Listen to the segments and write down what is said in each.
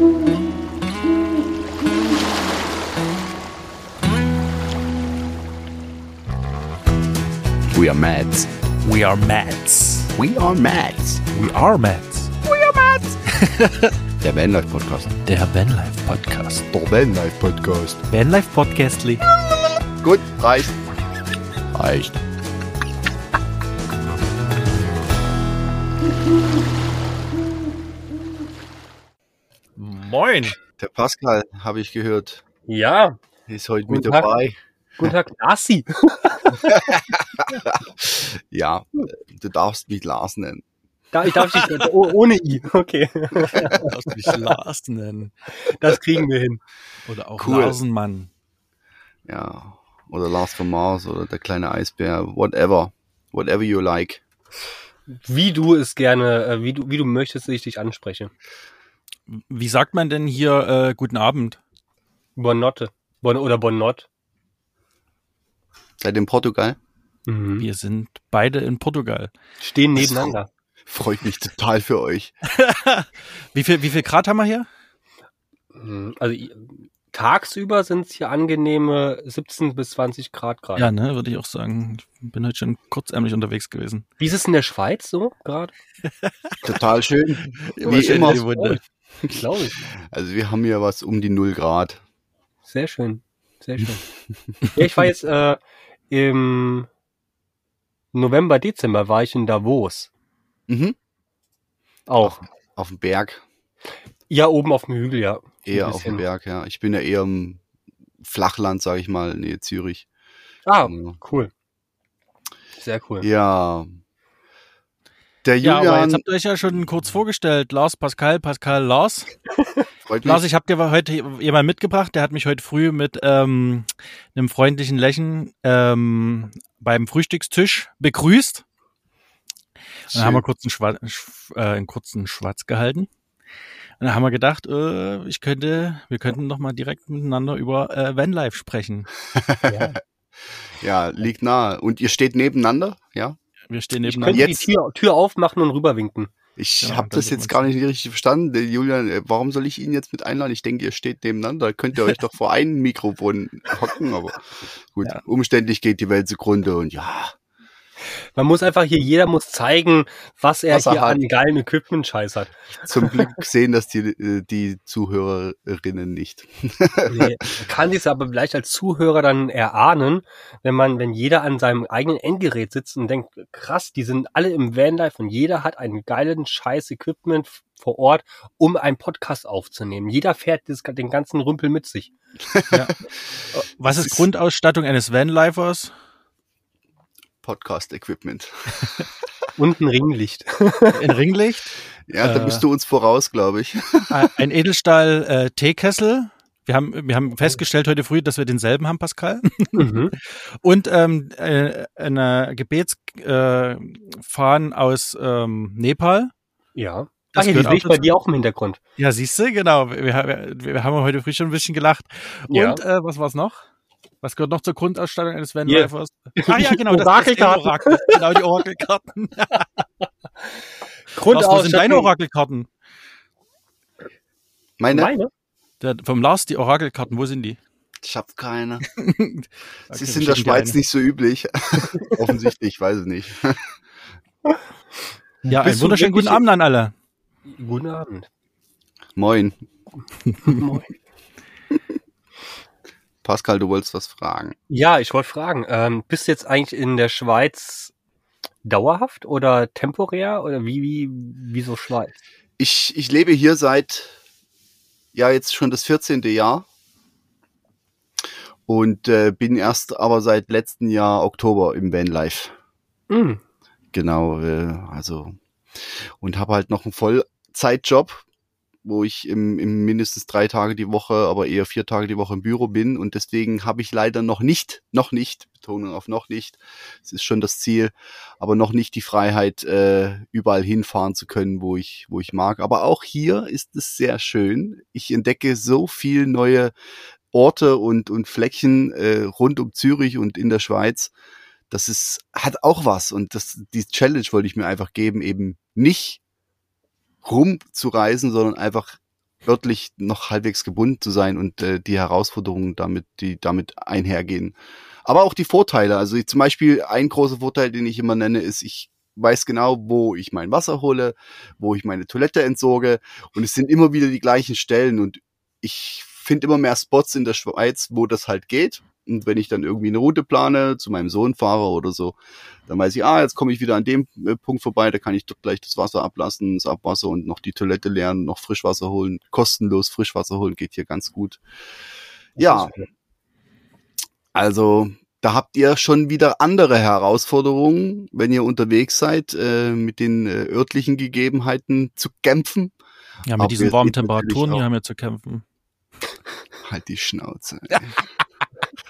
We are Mads. We are Mads. We are Mads. We are Mads. We are Mads. Der er Vanlife Podcast. Der Vanlife Podcast. Der Vanlife Podcast. Vanlife Podcastly. Gut, reicht. Reicht. Moin. Der Pascal, habe ich gehört, Ja, ist heute Guten mit Tag. dabei. guten Tag, Lassi. Ja, du darfst mich Lars nennen. Da, ich darf dich oh, ohne I. Okay, Darfst du mich Lars nennen. das kriegen wir hin. Oder auch Cool. Larsenmann. Ja, oder Lars von Mars oder der kleine Eisbär, whatever. Whatever you like. Wie du es gerne, äh, wie du, wie du möchtest, dass ich dich anspreche. Wie sagt man denn hier äh, guten Abend? Bonnotte. Bon oder Bonnot. Seid in Portugal? Mhm. Wir sind beide in Portugal. Stehen nebeneinander. Freut mich total für euch. Wie viel, wie viel Grad haben wir hier? Mhm. Also tagsüber sind es hier angenehme 17 bis 20 Grad gerade. Ja, ne, würde ich auch sagen. Ich bin heute schon kurzärmlich unterwegs gewesen. Wie ist es in der Schweiz so gerade? Total schön. Wie schön immer. Glaube ich. Also wir haben hier was um die 0 Grad. Sehr schön. Sehr schön. ja, ich war jetzt äh, im November, Dezember war ich in Davos. Mhm. Auch. Auf dem Berg. Ja, oben auf dem Hügel, ja. Eher auf dem. Berg, ja. Ich bin ja eher im Flachland, sage ich mal, Nähe Zürich. Ah, Ja. cool. Sehr cool. Ja. Der Ja, aber Julian jetzt habt ihr euch ja schon kurz vorgestellt. Lars, Pascal, Pascal, Lars. freut Lars, mich. ich habe dir heute jemand mitgebracht, der hat mich heute früh mit ähm, einem freundlichen Lächeln ähm, beim Frühstückstisch begrüßt. Dann haben wir kurz einen, Schwa Sch- äh, einen kurzen Schwatz gehalten. Und dann haben wir gedacht, äh, ich könnte, wir könnten noch mal direkt miteinander über äh, Vanlife sprechen. Ja. ja, liegt nahe. Und ihr steht nebeneinander, ja? Wir stehen Ich nebeneinander. könnte jetzt- die Tür, Tür aufmachen und rüberwinken. Ich Ja, habe das jetzt gar nicht richtig verstanden. Julian, äh, warum soll ich ihn jetzt mit einladen? Ich denke, ihr steht nebeneinander. Könnt ihr euch doch vor einem Mikrofon hocken. Aber gut, Ja. umständlich geht die Welt zugrunde. Und ja, Man muss einfach hier, jeder muss zeigen, was er Was er hier hat. an geilen Equipment-Scheiß hat. zum Glück sehen das die, äh, die Zuhörerinnen nicht. Nee, kann sich aber vielleicht als Zuhörer dann erahnen, wenn man, wenn jeder an seinem eigenen Endgerät sitzt und denkt, krass, die sind alle im Vanlife und jeder hat einen geilen scheiß Equipment f- vor Ort, um einen Podcast aufzunehmen. Jeder fährt das, den ganzen Rümpel mit sich. Was ist Grundausstattung eines Vanlifers? Podcast-Equipment. Und ein Ringlicht. Ein Ringlicht, Ja, da Äh. bist du uns voraus, glaube ich. ein Edelstahl äh, Teekessel. Wir haben, wir haben festgestellt heute früh, dass wir denselben haben, Pascal. mhm. Und ähm, äh, eine Gebetsfahnen äh, aus ähm, Nepal. Ja. Das Ach ja, die sehe ich bei dir auch im Hintergrund. Ja, siehst du, genau. Wir, wir, wir haben heute früh schon ein bisschen gelacht. Ja. Und äh, was war's noch? Was gehört noch zur Grundausstattung eines Vanlifers? Ach ja, genau, das, das Orakelkarten. Orakel, genau, die Orakelkarten. Wo sind deine Orakelkarten? Meine? Meine? Der, vom Lars, die Orakelkarten, wo sind die? Ich habe keine. Okay, Sie ist wir in der Schweiz eine. nicht so üblich. Offensichtlich, ich weiß es nicht. Ja, einen Bist du wunderschönen guten Abend an alle. Guten Abend. Moin. Moin. Pascal, du wolltest was fragen. Ja, ich wollte fragen, ähm, bist du jetzt eigentlich in der Schweiz dauerhaft oder temporär oder wie, wie, wieso Schweiz? Ich, ich lebe hier seit, ja, jetzt schon das 14. Jahr. Und äh, bin erst aber seit letzten Jahr Oktober im Vanlife. Hm. Genau, äh, also. Und habe halt noch einen Vollzeitjob, wo ich im, im mindestens drei Tage die Woche, aber eher vier Tage die Woche im Büro bin. Und deswegen habe ich leider noch nicht, noch nicht, Betonung auf noch nicht, es ist schon das Ziel, aber noch nicht die Freiheit, äh, überall hinfahren zu können, wo ich, wo ich mag. Aber auch hier ist es sehr schön. Ich entdecke so viel neue Orte und, und Fleckchen äh, rund um Zürich und in der Schweiz. Das ist, hat auch was. Und das, die Challenge wollte ich mir einfach geben, eben nicht rumzureisen, sondern einfach örtlich noch halbwegs gebunden zu sein und äh, die Herausforderungen damit, die damit einhergehen. Aber auch die Vorteile. Also ich, zum Beispiel ein großer Vorteil, den ich immer nenne, ist, ich weiß genau, wo ich mein Wasser hole, wo ich meine Toilette entsorge und es sind immer wieder die gleichen Stellen und ich finde immer mehr Spots in der Schweiz, wo das halt geht. Und wenn ich dann irgendwie eine Route plane, zu meinem Sohn fahre oder so, dann weiß ich, ah, jetzt komme ich wieder an dem äh, Punkt vorbei, da kann ich dort gleich das Wasser ablassen, das Abwasser und noch die Toilette leeren, noch Frischwasser holen, kostenlos Frischwasser holen, geht hier ganz gut. Ja, also da habt ihr schon wieder andere Herausforderungen, wenn ihr unterwegs seid, äh, mit den äh, örtlichen Gegebenheiten zu kämpfen. Ja, mit Aber diesen es warmen Temperaturen hier auch- haben wir zu kämpfen. Halt die Schnauze.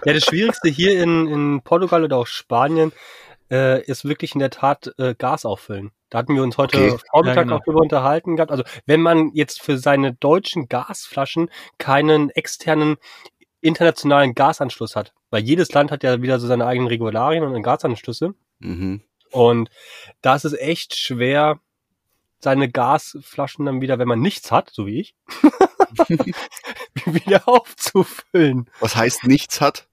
Ja, das Schwierigste hier in, in Portugal oder auch Spanien äh, ist wirklich in der Tat äh, Gas auffüllen. Da hatten wir uns heute Okay. Vormittag Ja, genau. auch drüber unterhalten gehabt. Also wenn man jetzt für seine deutschen Gasflaschen keinen externen internationalen Gasanschluss hat, weil jedes Land hat ja wieder so seine eigenen Regularien und Gasanschlüsse. Mhm. Und da ist es echt schwer, seine Gasflaschen dann wieder, wenn man nichts hat, so wie ich, wieder aufzufüllen. Was heißt nichts hat?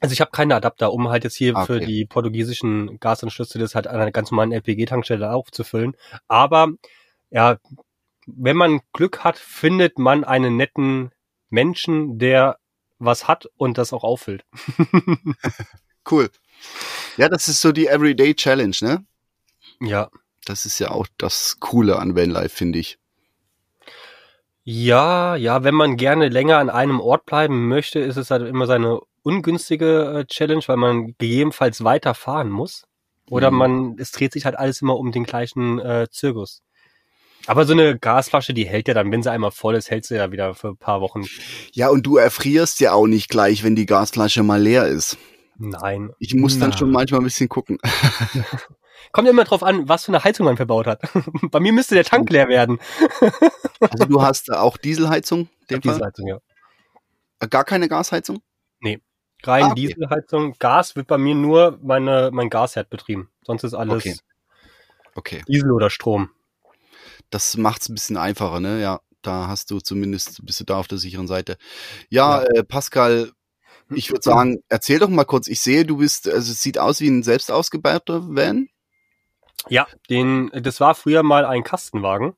Also ich habe keine Adapter, um halt jetzt hier Ah, für okay. die portugiesischen Gasanschlüsse das halt an einer ganz normalen LPG-Tankstelle aufzufüllen. Aber ja, wenn man Glück hat, findet man einen netten Menschen, der was hat und das auch auffüllt. Cool. Ja, das ist so die Everyday Challenge, ne? ja. Das ist ja auch das Coole an Vanlife, finde ich. Ja, ja, wenn man gerne länger an einem Ort bleiben möchte, ist es halt immer seine ungünstige äh, Challenge, weil man gegebenenfalls weiterfahren muss. Oder Mhm. man, es dreht sich halt alles immer um den gleichen äh, Zirkus. Aber so eine Gasflasche, die hält ja dann, wenn sie einmal voll ist, hält sie ja wieder für ein paar Wochen. Ja, und du erfrierst ja auch nicht gleich, wenn die Gasflasche mal leer ist. Nein. Ich muss dann Na. schon manchmal ein bisschen gucken. Kommt immer drauf an, was für eine Heizung man verbaut hat. Bei mir müsste der Tank leer werden. Also du hast auch Dieselheizung? Dieselheizung, ja. Äh, Gar keine Gasheizung? Rein Ah, okay. Dieselheizung. Gas wird bei mir nur meine, mein Gasherd betrieben. Sonst ist alles Okay. Okay. Diesel oder Strom. Das macht's ein bisschen einfacher, ne? Ja, da hast du zumindest, bist du da auf der sicheren Seite. Ja, Äh, Pascal, ich würde sagen, erzähl doch mal kurz. Ich sehe, du bist, also es sieht aus wie ein selbst ausgebauter Van. Ja, den, das war früher mal ein Kastenwagen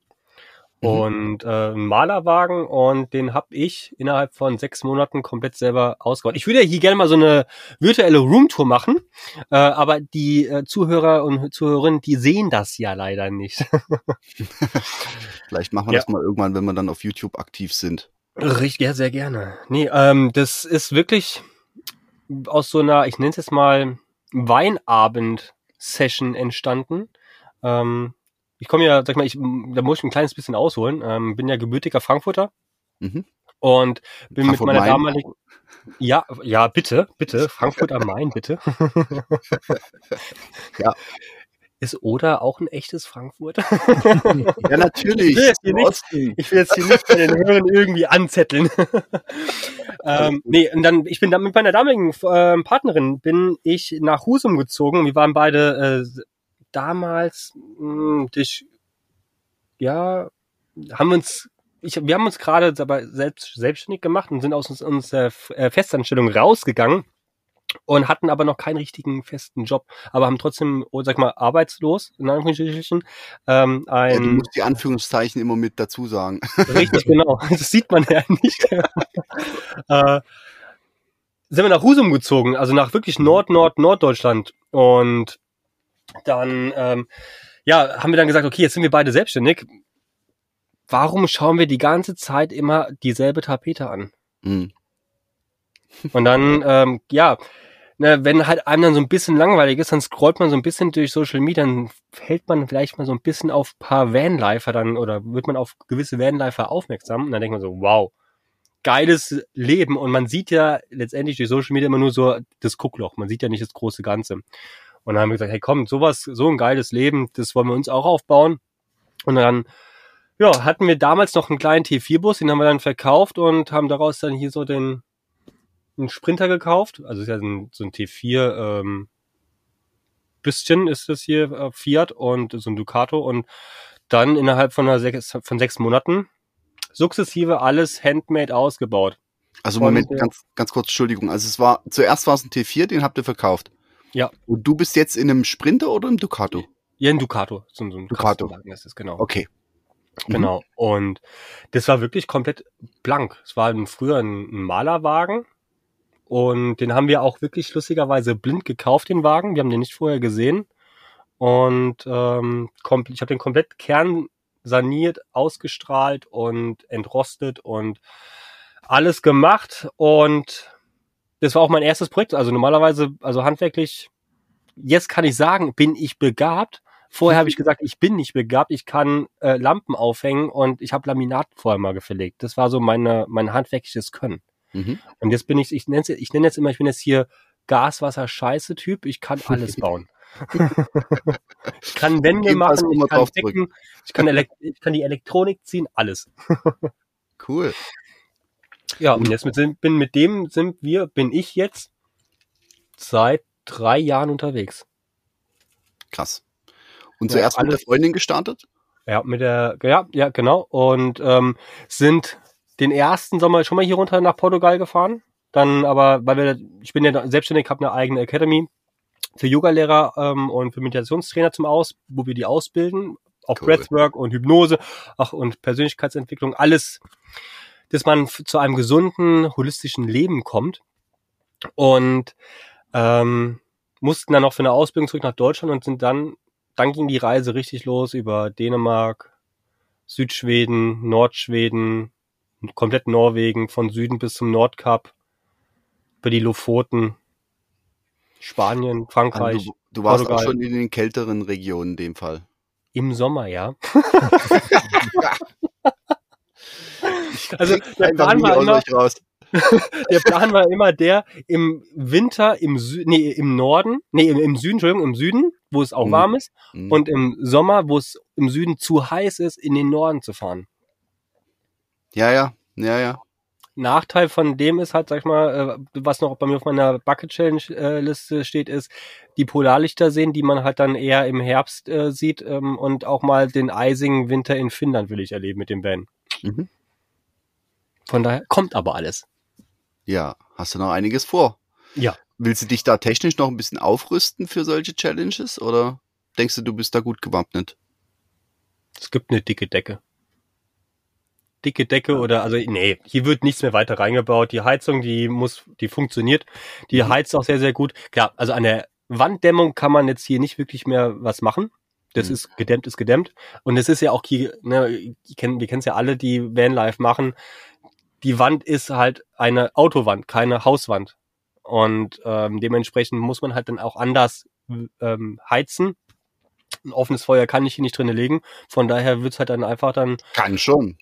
Mhm. und äh, Malerwagen und den habe ich innerhalb von sechs Monaten komplett selber ausgebaut. Ich würde ja hier gerne mal so eine virtuelle Roomtour machen, äh, aber die äh, Zuhörer und Zuhörerinnen, die sehen das ja leider nicht. Vielleicht machen wir Ja. das mal irgendwann, wenn wir dann auf YouTube aktiv sind. Richtig, ja, sehr gerne. Nee, ähm, das ist wirklich aus so einer, ich nenne es jetzt mal Weinabend-Session entstanden. Ähm, ich komme ja, sag mal, ich, da muss ich ein kleines bisschen ausholen. Ähm, bin ja gebürtiger Frankfurter Mhm. und bin mit Frankfurt meiner Main? damaligen ja, ja, bitte, bitte, Frankfurt am Main, bitte. Ja. Ist Oder auch ein echtes Frankfurt? Ja, natürlich. Ich will jetzt hier nicht-. Ich will jetzt hier nicht bei den Hörern irgendwie anzetteln. ähm, nee, und dann, ich bin dann mit meiner damaligen ähm, Partnerin, bin ich nach Husum gezogen. Wir waren beide äh, damals mh, durch, ja, haben uns, ich, wir haben uns gerade dabei selbst, selbstständig gemacht und sind aus uns, unserer äh, Festanstellung rausgegangen und hatten aber noch keinen richtigen festen Job, aber haben trotzdem, oh, sag mal, arbeitslos, in Anführungsstrichen, ähm, Ja, ein... du musst die Anführungszeichen immer mit dazu sagen. Richtig, genau. Das sieht man ja nicht. äh, sind wir nach Husum gezogen, also nach wirklich Nord, Nord, Norddeutschland. Und dann, ähm, ja, haben wir dann gesagt, okay, jetzt sind wir beide selbstständig. Warum schauen wir die ganze Zeit immer dieselbe Tapete an? Hm. Und dann, ähm, ja, ne, wenn halt einem dann so ein bisschen langweilig ist, dann scrollt man so ein bisschen durch Social Media, dann fällt man vielleicht mal so ein bisschen auf paar Vanlifer dann oder wird man auf gewisse Vanlifer aufmerksam und dann denkt man so, wow, geiles Leben und man sieht ja letztendlich durch Social Media immer nur so das Guckloch, man sieht ja nicht das große Ganze. Und dann haben wir gesagt, hey komm, sowas, so ein geiles Leben, das wollen wir uns auch aufbauen. Und dann ja, hatten wir damals noch einen kleinen T4-Bus, den haben wir dann verkauft und haben daraus dann hier so den einen Sprinter gekauft. Also ist ja ein, so ein T4 ähm, Büstchen ist das hier äh, Fiat und so ein Ducato und dann innerhalb von, einer sechs, von sechs Monaten sukzessive alles handmade ausgebaut. Also Moment, äh, ganz, ganz kurz, Entschuldigung. Also es war, zuerst war es ein T4, den habt ihr verkauft. Ja. Und du bist jetzt in einem Sprinter oder im Ducato? Ja, ein Ducato. So, so ein Ducato. Ist es, genau. Okay. Mhm. Genau. Und das war wirklich komplett blank. Es war früher ein, ein Malerwagen. Und den haben wir auch wirklich lustigerweise blind gekauft, den Wagen. Wir haben den nicht vorher gesehen. Und ähm, ich habe den komplett kernsaniert, ausgestrahlt und entrostet und alles gemacht. Und das war auch mein erstes Projekt. Also normalerweise, also handwerklich, jetzt kann ich sagen, bin ich begabt. Vorher habe ich gesagt, ich bin nicht begabt, ich kann äh, Lampen aufhängen und ich habe Laminat vorher mal gefälligt. Das war so meine, mein handwerkliches Können. Mhm. Und jetzt bin ich, ich nenne ich nenne jetzt immer, ich bin jetzt hier Gaswasser-Scheiße-Typ, ich kann alles bauen. ich kann Wände machen, ich kann. Decken, ich kann, ich kann die Elektronik ziehen, alles. Cool. Ja, und jetzt mit, bin mit dem sind wir, bin ich jetzt seit drei Jahren unterwegs. Krass. Und Ja, zuerst mit der Freundin gestartet? Ja, mit der, ja, ja, genau. Und ähm, sind den ersten Sommer schon mal hier runter nach Portugal gefahren. Dann aber, weil wir, ich bin ja selbstständig, habe eine eigene Academy für Yoga-Lehrer ähm, und für Meditationstrainer zum Aus, wo wir die ausbilden. Auch Cool. Breathwork und Hypnose, ach und Persönlichkeitsentwicklung, alles, dass man zu einem gesunden, holistischen Leben kommt. Und ähm, mussten dann noch für eine Ausbildung zurück nach Deutschland und sind dann, dann ging die Reise richtig los über Dänemark, Südschweden, Nordschweden, komplett Norwegen, von Süden bis zum Nordkap, über die Lofoten, Spanien, Also Frankreich, du, du warst auch Portugal. schon in den kälteren Regionen in dem Fall. im Sommer, ja. Also der Plan war immer, der Plan war immer der, im Winter im Sü nee, im Norden, nee, im, im Süden, Entschuldigung, im Süden, wo es auch Mhm. warm ist, Mhm. und im Sommer, wo es im Süden zu heiß ist, in den Norden zu fahren. ja, ja, ja, ja. Nachteil von dem ist halt, sag ich mal, äh, was noch bei mir auf meiner Bucket Challenge äh, Liste steht, ist die Polarlichter sehen, die man halt dann eher im Herbst äh, sieht ähm, und auch mal den eisigen Winter in Finnland will ich erleben mit dem Van. Mhm. Von daher kommt aber alles. Ja, hast du noch einiges vor? Ja. Willst du dich da technisch noch ein bisschen aufrüsten für solche Challenges oder denkst du, du bist da gut gewappnet? Es gibt eine dicke Decke. Dicke Decke oder, also, nee, hier wird nichts mehr weiter reingebaut. Die Heizung, die muss, die funktioniert. Die heizt auch sehr, sehr gut. Klar, also an der Wanddämmung kann man jetzt hier nicht wirklich mehr was machen. Das Mhm. ist gedämmt, ist gedämmt. Und es ist ja auch ne, ich kenn, wir kennen es ja alle, die Vanlife machen. Die Wand ist halt eine Autowand, keine Hauswand. Und ähm, dementsprechend muss man halt dann auch anders ähm, heizen. Ein offenes Feuer kann ich hier nicht drinne legen. Von daher wird's halt dann einfach dann. Kann schon.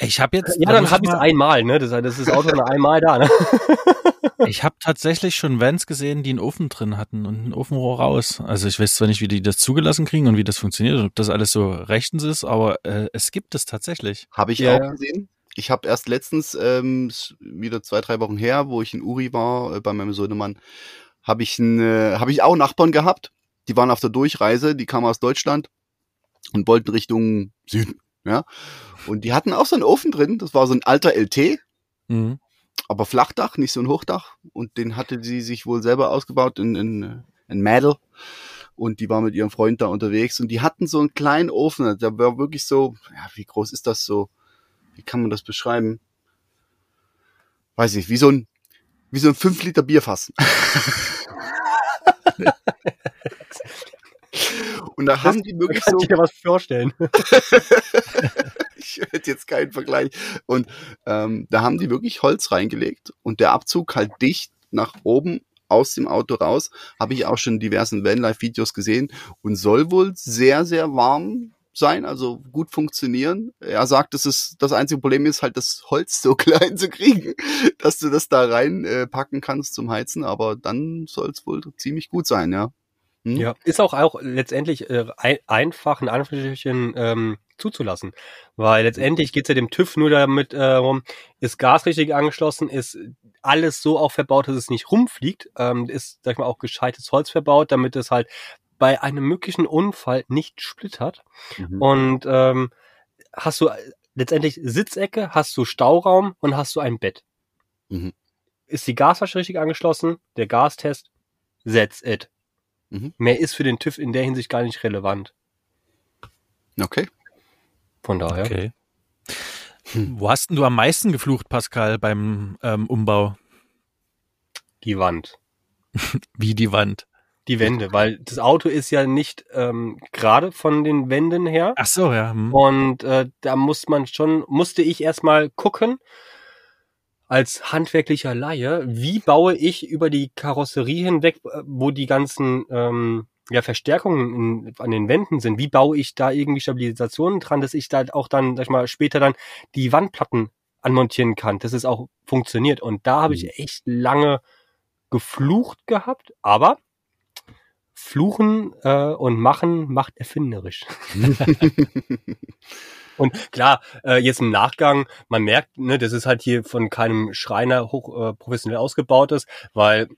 Ich habe jetzt, Ja, da dann habe ich es mal- einmal, ne? Das, das ist das Auto dann einmal da, ne? Ich habe tatsächlich schon Vans gesehen, die einen Ofen drin hatten und ein Ofenrohr raus. Also ich weiß zwar nicht, wie die das zugelassen kriegen und wie das funktioniert und ob das alles so rechtens ist, aber äh, es gibt es tatsächlich. Habe ich Ja, auch gesehen. Ich habe erst letztens, ähm, wieder zwei, drei Wochen her, wo ich in Uri war, äh, bei meinem Sohnemann, habe ich, ein, äh, hab ich auch Nachbarn gehabt. Die waren auf der Durchreise, die kamen aus Deutschland und wollten Richtung Süden. Ja. Und die hatten auch so einen Ofen drin. Das war so ein alter LT, Mhm. Aber Flachdach, nicht so ein Hochdach. Und den hatte sie sich wohl selber ausgebaut in, in, in Mädel. Und die war mit ihrem Freund da unterwegs. Und die hatten so einen kleinen Ofen. Der war wirklich so, ja, wie groß ist das so? Wie kann man das beschreiben? Weiß ich, wie so ein, wie so ein 5 Liter Bierfass. Und da haben die wirklich Kann so ich dir was vorstellen. ich hätte jetzt keinen Vergleich. Und ähm, da haben die wirklich Holz reingelegt und der Abzug halt dicht nach oben aus dem Auto raus. Habe ich auch schon in diversen Vanlife-Videos gesehen und soll wohl sehr, sehr warm sein, also gut funktionieren. Er sagt, das ist das einzige Problem ist halt das Holz so klein zu kriegen, dass du das da rein äh, kannst zum Heizen, aber dann soll es wohl ziemlich gut sein, ja. Hm? Ja, ist auch auch letztendlich äh, ein, einfach in Anführungsstrichen ähm, zuzulassen, weil letztendlich geht's ja dem TÜV nur damit äh, rum, ist Gas richtig angeschlossen, ist alles so auch verbaut, dass es nicht rumfliegt, ähm, ist sag ich mal auch gescheites Holz verbaut, damit es halt bei einem möglichen Unfall nicht splittert Mhm. und ähm, hast du letztendlich Sitzecke, hast du Stauraum und hast du ein Bett. Mhm. Ist die Gasflasche richtig angeschlossen? Der Gastest? That's it. Mhm. Mehr ist für den TÜV in der Hinsicht gar nicht relevant. Okay. Von daher. Okay. Wo hast denn du am meisten geflucht, Pascal, beim ähm, Umbau? Die Wand. Wie die Wand. Die Wände, weil das Auto ist ja nicht ähm, gerade von den Wänden her. Ach so, ja. Hm. Und äh, da muss man schon, musste ich erstmal gucken, als handwerklicher Laie, wie baue ich über die Karosserie hinweg, äh, wo die ganzen ähm, ja, Verstärkungen in, an den Wänden sind, wie baue ich da irgendwie Stabilisationen dran, dass ich da auch dann, sag ich mal, später dann die Wandplatten anmontieren kann, dass es auch funktioniert. Und da habe Mhm. ich echt lange geflucht gehabt, aber Fluchen äh, und Machen macht erfinderisch. Und klar, äh, jetzt im Nachgang, man merkt, ne, das ist halt hier von keinem Schreiner hoch äh, professionell ausgebaut ist, weil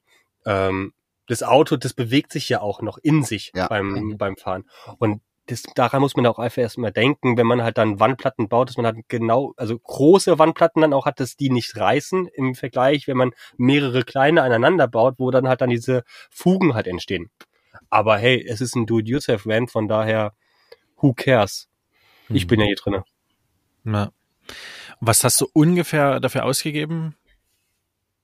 ähm, das Auto, das bewegt sich ja auch noch in sich Ja. beim, beim Fahren. Und das, daran muss man auch einfach erstmal denken, wenn man halt dann Wandplatten baut, dass man halt genau, also große Wandplatten dann auch hat, dass die nicht reißen im Vergleich, wenn man mehrere kleine aneinander baut, wo dann halt dann diese Fugen halt entstehen. Aber hey, es ist ein Do-it-yourself-Van, von daher, who cares? Ich bin ja hier drinne. Ja. Was hast du ungefähr dafür ausgegeben?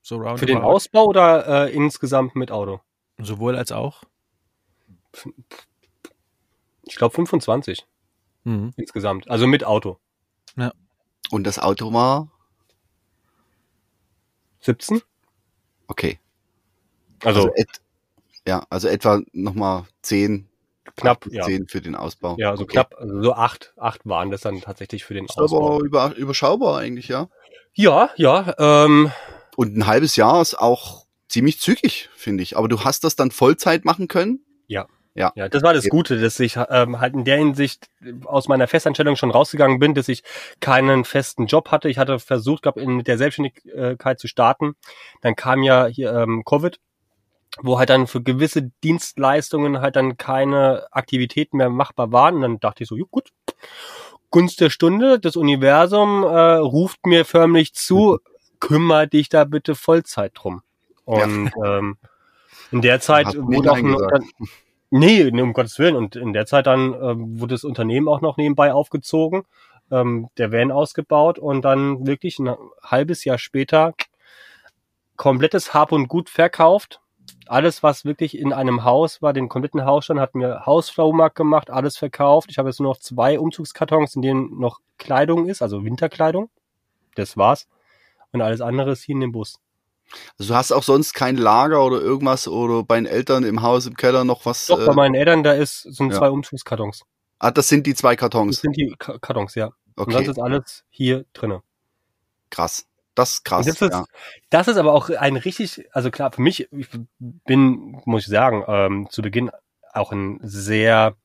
So? Für den Ausbau oder äh, insgesamt mit Auto? Sowohl als auch? Ich glaube 25 Mhm. insgesamt. Also mit Auto. Und das Auto war 17? okay. Also, et, ja, also etwa nochmal zehn, knapp, acht bis ja. zehn für den Ausbau. Ja, so okay. knapp, also so acht, acht waren das dann tatsächlich für den Ausbau. aber über, überschaubar eigentlich, ja. Ja, ja, ähm, Und ein halbes Jahr ist auch ziemlich zügig, finde ich. Aber du hast das dann Vollzeit machen können? ja, das war das. Gute, dass ich ähm, halt in der Hinsicht aus meiner Festanstellung schon rausgegangen bin, dass ich keinen festen Job hatte. Ich hatte versucht, glaube in mit der Selbstständigkeit zu starten. Dann kam ja hier ähm, Covid, wo halt dann für gewisse Dienstleistungen halt dann keine Aktivitäten mehr machbar waren. Und dann dachte ich so, ja, gut, Gunst der Stunde, das Universum äh, ruft mir förmlich zu, kümmer dich da bitte Vollzeit drum. Und ähm, in der Zeit wurde auch ein. Nee, nee, um Gottes Willen. Und in der Zeit dann ähm, wurde das Unternehmen auch noch nebenbei aufgezogen, ähm, der Van ausgebaut und dann wirklich ein halbes Jahr später komplettes Hab und Gut verkauft. Alles, was wirklich in einem Haus war, den kompletten Hausstand, hat mir Hausflohmarkt gemacht, alles verkauft. Ich habe jetzt nur noch zwei Umzugskartons, in denen noch Kleidung ist, also Winterkleidung. Das war's. Und alles andere ist hier in dem Bus. Also du hast auch sonst kein Lager oder irgendwas oder bei den Eltern im Haus, im Keller noch was? Doch, bei äh, meinen Eltern, da ist, sind ja. zwei Umzugskartons. ah, das sind die zwei Das Kartons. sind die Ka- Kartons, ja. Und sonst Okay, ist alles hier drinne. krass. Das ist krass. Und das, ist, ja. das ist aber auch ein richtig, also klar, für mich, ich bin, muss ich sagen, ähm, zu Beginn auch ein sehr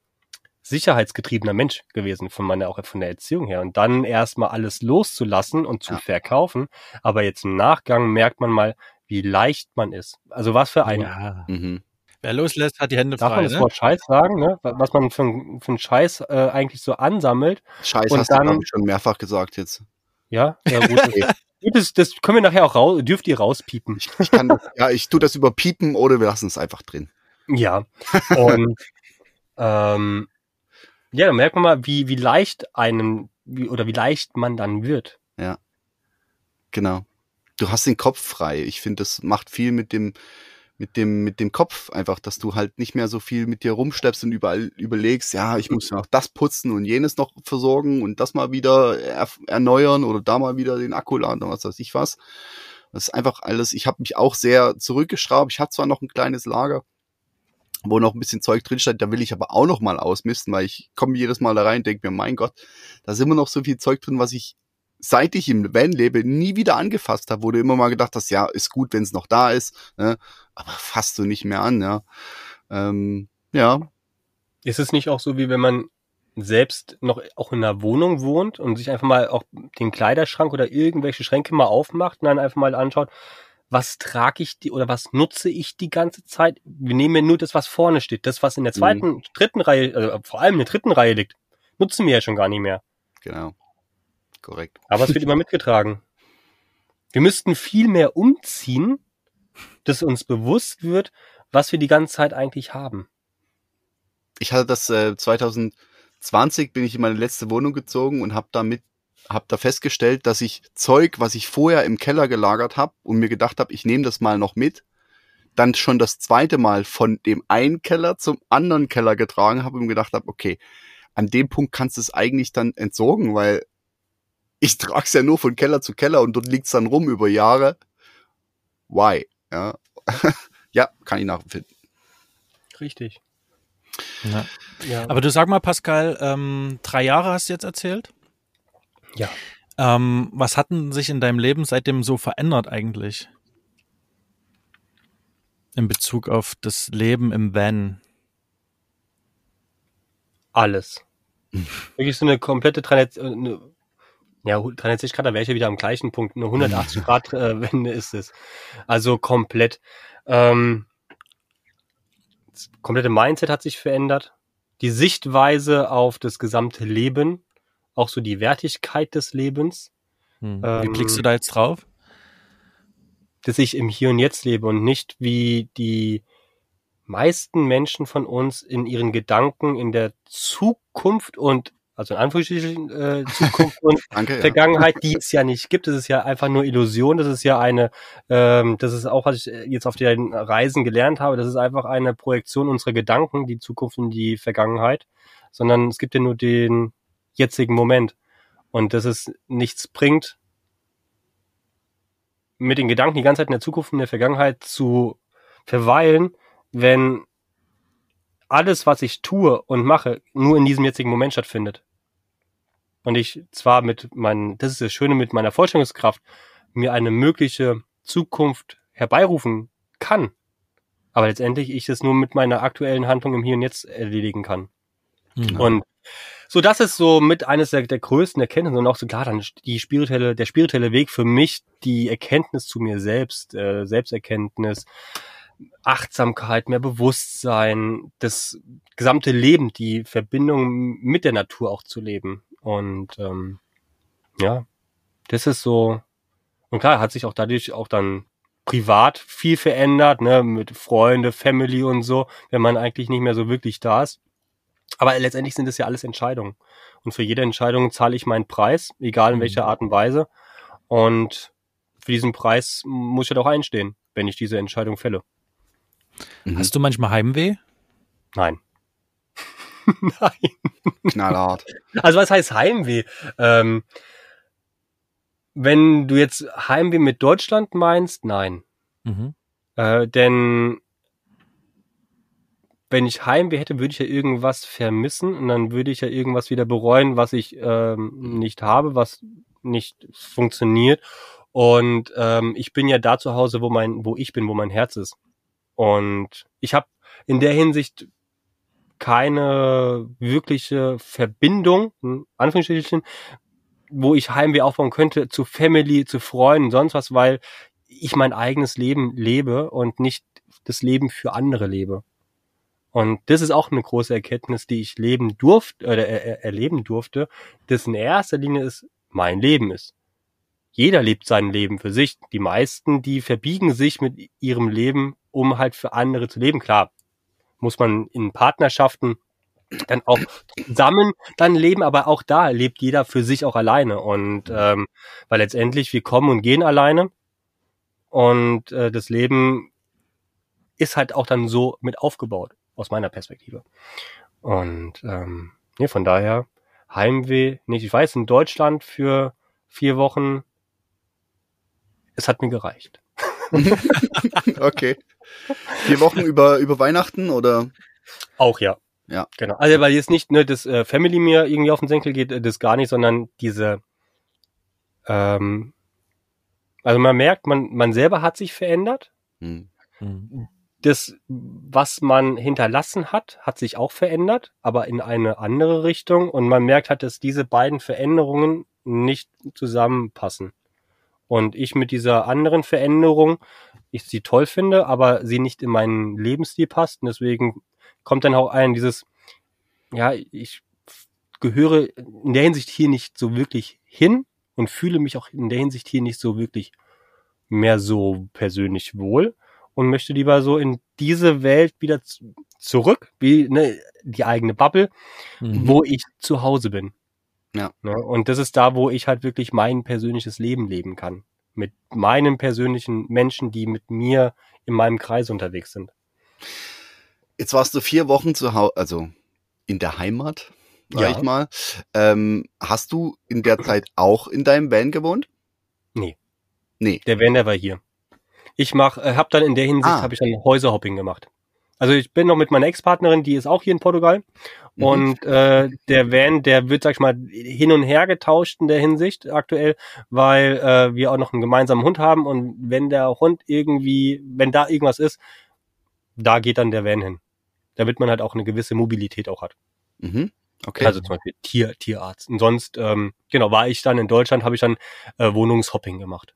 sicherheitsgetriebener Mensch gewesen von meiner, auch von der Erziehung her. Und dann erstmal alles loszulassen und zu Ja. verkaufen. Aber jetzt im Nachgang merkt man mal, wie leicht man ist. Also was für ein, Ja. Mhm. Wer loslässt, hat die Hände darf frei. man das Ne? Wort Scheiß sagen, ne? Was man für, für einen Scheiß äh, eigentlich so ansammelt. Scheiß Und hast du, dann- ich, schon mehrfach gesagt jetzt. Ja, ja gut. das, das, das können wir nachher auch raus, dürft ihr rauspiepen. Ich, ich kann, das- ja, ich tu das über Piepen oder wir lassen es einfach drin. Ja. Und ähm, ja, dann merkt man mal, wie, wie leicht einem, wie, oder wie leicht man dann wird. Genau. Du hast den Kopf frei. Ich finde, das macht viel mit dem, mit dem, mit dem Kopf einfach, dass du halt nicht mehr so viel mit dir rumschleppst und überall überlegst, ja, ich muss noch das putzen und jenes noch versorgen und das mal wieder er, erneuern oder da mal wieder den Akku laden oder was weiß ich was. Das ist einfach alles, ich habe mich auch sehr zurückgeschraubt. Ich habe zwar noch ein kleines Lager, wo noch ein bisschen Zeug drinsteht, da will ich aber auch noch mal ausmisten, weil ich komme jedes Mal da rein und denke mir, mein Gott, da ist immer noch so viel Zeug drin, was ich seit ich im Van lebe, nie wieder angefasst habe, du immer mal gedacht hast, ja, ist gut, wenn es noch da ist, ne? aber fasst du nicht mehr an, ja. Ähm, ja, Ist es nicht auch so, wie wenn man selbst noch auch in einer Wohnung wohnt und sich einfach mal auch den Kleiderschrank oder irgendwelche Schränke mal aufmacht und dann einfach mal anschaut, was trage ich die oder was nutze ich die ganze Zeit? Wir nehmen ja nur das, was vorne steht. Das, was in der zweiten, dritten Reihe, also vor allem in der dritten Reihe liegt, nutzen wir ja schon gar nicht mehr. genau. korrekt. Aber es wird immer mitgetragen. Wir müssten viel mehr umziehen, dass uns bewusst wird, was wir die ganze Zeit eigentlich haben. Ich hatte das äh, 2020 bin ich in meine letzte Wohnung gezogen und habe damit hab da festgestellt, dass ich Zeug, was ich vorher im Keller gelagert habe und mir gedacht habe, ich nehme das mal noch mit, dann schon das zweite Mal von dem einen Keller zum anderen Keller getragen habe und mir gedacht habe, okay, an dem Punkt kannst du es eigentlich dann entsorgen, weil ich trage es ja nur von Keller zu Keller und dort liegt es dann rum über Jahre. Why? Ja, ja kann ich nachempfinden. Richtig. Ja. ja. Aber du sag mal, Pascal, ähm, drei Jahre hast du jetzt erzählt? Ja. Ähm, was hat denn sich in deinem Leben seitdem so verändert eigentlich? In Bezug auf das Leben im Van? Alles. Wirklich so eine komplette Tradition. Ja, 360 Grad, da wäre ich ja wieder am gleichen Punkt. Eine 180 Grad äh, Wende ist es. Also komplett. Ähm, das komplette Mindset hat sich verändert. Die Sichtweise auf das gesamte Leben, auch so die Wertigkeit des Lebens. Hm. Ähm, wie blickst du da jetzt drauf? Dass ich im Hier und Jetzt lebe und nicht wie die meisten Menschen von uns in ihren Gedanken in der Zukunft und also in Anführungsstrichen äh, Zukunft und Danke, Vergangenheit, ja. die es ja nicht gibt. Das ist ja einfach nur Illusion. Das ist ja eine, ähm, das ist auch, was ich jetzt auf den Reisen gelernt habe, das ist einfach eine Projektion unserer Gedanken, die Zukunft und die Vergangenheit, sondern es gibt ja nur den jetzigen Moment. Und dass es nichts bringt, mit den Gedanken die ganze Zeit in der Zukunft und in der Vergangenheit zu verweilen, wenn alles, was ich tue und mache, nur in diesem jetzigen Moment stattfindet. Und ich zwar mit meinen, das ist das Schöne mit meiner Vorstellungskraft, mir eine mögliche Zukunft herbeirufen kann, aber letztendlich ich es nur mit meiner aktuellen Handlung im Hier und Jetzt erledigen kann. Mhm. Und so, das ist so mit eines der, der größten Erkenntnisse und auch so klar dann die spirituelle, der spirituelle Weg für mich, die Erkenntnis zu mir selbst, äh, Selbsterkenntnis, Achtsamkeit, mehr Bewusstsein, das gesamte Leben, die Verbindung mit der Natur auch zu leben. Und ähm, ja, das ist so. Und klar, hat sich auch dadurch auch dann privat viel verändert, ne, mit Freunde, Family und so, wenn man eigentlich nicht mehr so wirklich da ist. Aber letztendlich sind es ja alles Entscheidungen. Und für jede Entscheidung zahle ich meinen Preis, egal in welcher mhm. Art und Weise. Und für diesen Preis muss ich halt auch einstehen, wenn ich diese Entscheidung fälle. Mhm. Hast du manchmal Heimweh? Nein. Nein. Knallhart. Also was heißt Heimweh? Ähm, wenn du jetzt Heimweh mit Deutschland meinst, nein. Mhm. Äh, denn wenn ich Heimweh hätte, würde ich ja irgendwas vermissen und dann würde ich ja irgendwas wieder bereuen, was ich ähm, nicht habe, was nicht funktioniert. Und ähm, ich bin ja da zu Hause, wo mein, wo ich bin, wo mein Herz ist. Und ich habe in der Hinsicht keine wirkliche Verbindung, in Anführungsstrichen, wo ich Heimweh aufbauen könnte zu Family, zu Freunden, sonst was, weil ich mein eigenes Leben lebe und nicht das Leben für andere lebe. Und das ist auch eine große Erkenntnis, die ich leben durfte oder er, erleben durfte, dass in erster Linie es mein Leben ist. Jeder lebt sein Leben für sich. Die meisten, die verbiegen sich mit ihrem Leben um halt für andere zu leben. Klar, muss man in Partnerschaften dann auch zusammen dann leben, aber auch da lebt jeder für sich auch alleine. Und ähm, weil letztendlich wir kommen und gehen alleine und äh, das Leben ist halt auch dann so mit aufgebaut, aus meiner Perspektive. Und ähm, ja, von daher Heimweh nicht. Ich weiß, in Deutschland für vier Wochen, es hat mir gereicht. okay. Vier Wochen über, über Weihnachten oder? Auch ja. Ja. Genau. Also weil jetzt nicht ne, das äh, Family mir irgendwie auf den Senkel geht, äh, das gar nicht, sondern diese ähm, also man merkt, man, man selber hat sich verändert. Hm. Das, was man hinterlassen hat, hat sich auch verändert, aber in eine andere Richtung. Und man merkt halt, dass diese beiden Veränderungen nicht zusammenpassen. Und ich mit dieser anderen Veränderung ich sie toll finde, aber sie nicht in meinen Lebensstil passt. Und deswegen kommt dann auch ein dieses, ja, ich gehöre in der Hinsicht hier nicht so wirklich hin, und fühle mich auch in der Hinsicht hier nicht so wirklich mehr so persönlich wohl und möchte lieber so in diese Welt wieder zurück, wie ne, die eigene Bubble, mhm. wo ich zu Hause bin. Ja. Ne? Und das ist da, wo ich halt wirklich mein persönliches Leben leben kann. Mit meinen persönlichen Menschen, die mit mir in meinem Kreis unterwegs sind. Jetzt warst du vier Wochen zu Hause, also in der Heimat, sag ja. ich mal. Ähm, hast du in der Zeit auch in deinem Van gewohnt? Nee. Nee. Der Van, der war hier. Ich mach, äh, hab dann in der Hinsicht ah. habe ich dann Häuserhopping gemacht. Also ich bin noch mit meiner Ex-Partnerin, die ist auch hier in Portugal. Mhm. Und äh, der Van, der wird, sag ich mal, hin und her getauscht in der Hinsicht aktuell, weil äh, wir auch noch einen gemeinsamen Hund haben und wenn der Hund irgendwie, wenn da irgendwas ist, da geht dann der Van hin. Damit man halt auch eine gewisse Mobilität auch hat. Mhm. Okay. Also zum Beispiel Tier, Tierarzt. Und sonst, ähm, genau, war ich dann in Deutschland, habe ich dann äh, Wohnungshopping gemacht.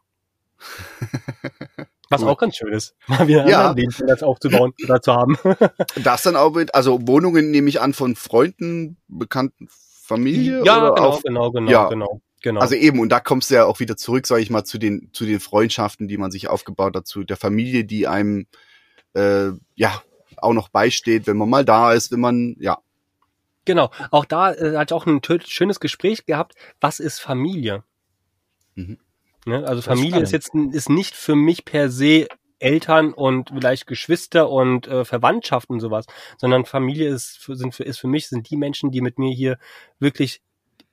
Was cool. auch ganz schön ist, mal wieder ja. anderen Lebensplatz aufzubauen oder zu haben. das dann auch mit, also Wohnungen nehme ich an von Freunden, Bekannten, Familie? Ja, genau, auf, genau, genau, ja. genau. Genau. Also eben, und da kommst du ja auch wieder zurück, sage ich mal, zu den, zu den Freundschaften, die man sich aufgebaut hat, zu der Familie, die einem äh, ja auch noch beisteht, wenn man mal da ist, wenn man, ja. Genau, auch da äh, hat auch ein schönes Gespräch gehabt, was ist Familie? Mhm. Ne? Also Familie ist jetzt ist nicht für mich per se Eltern und vielleicht Geschwister und äh, Verwandtschaft und sowas, sondern Familie ist für, sind für, ist für mich sind die Menschen, die mit mir hier wirklich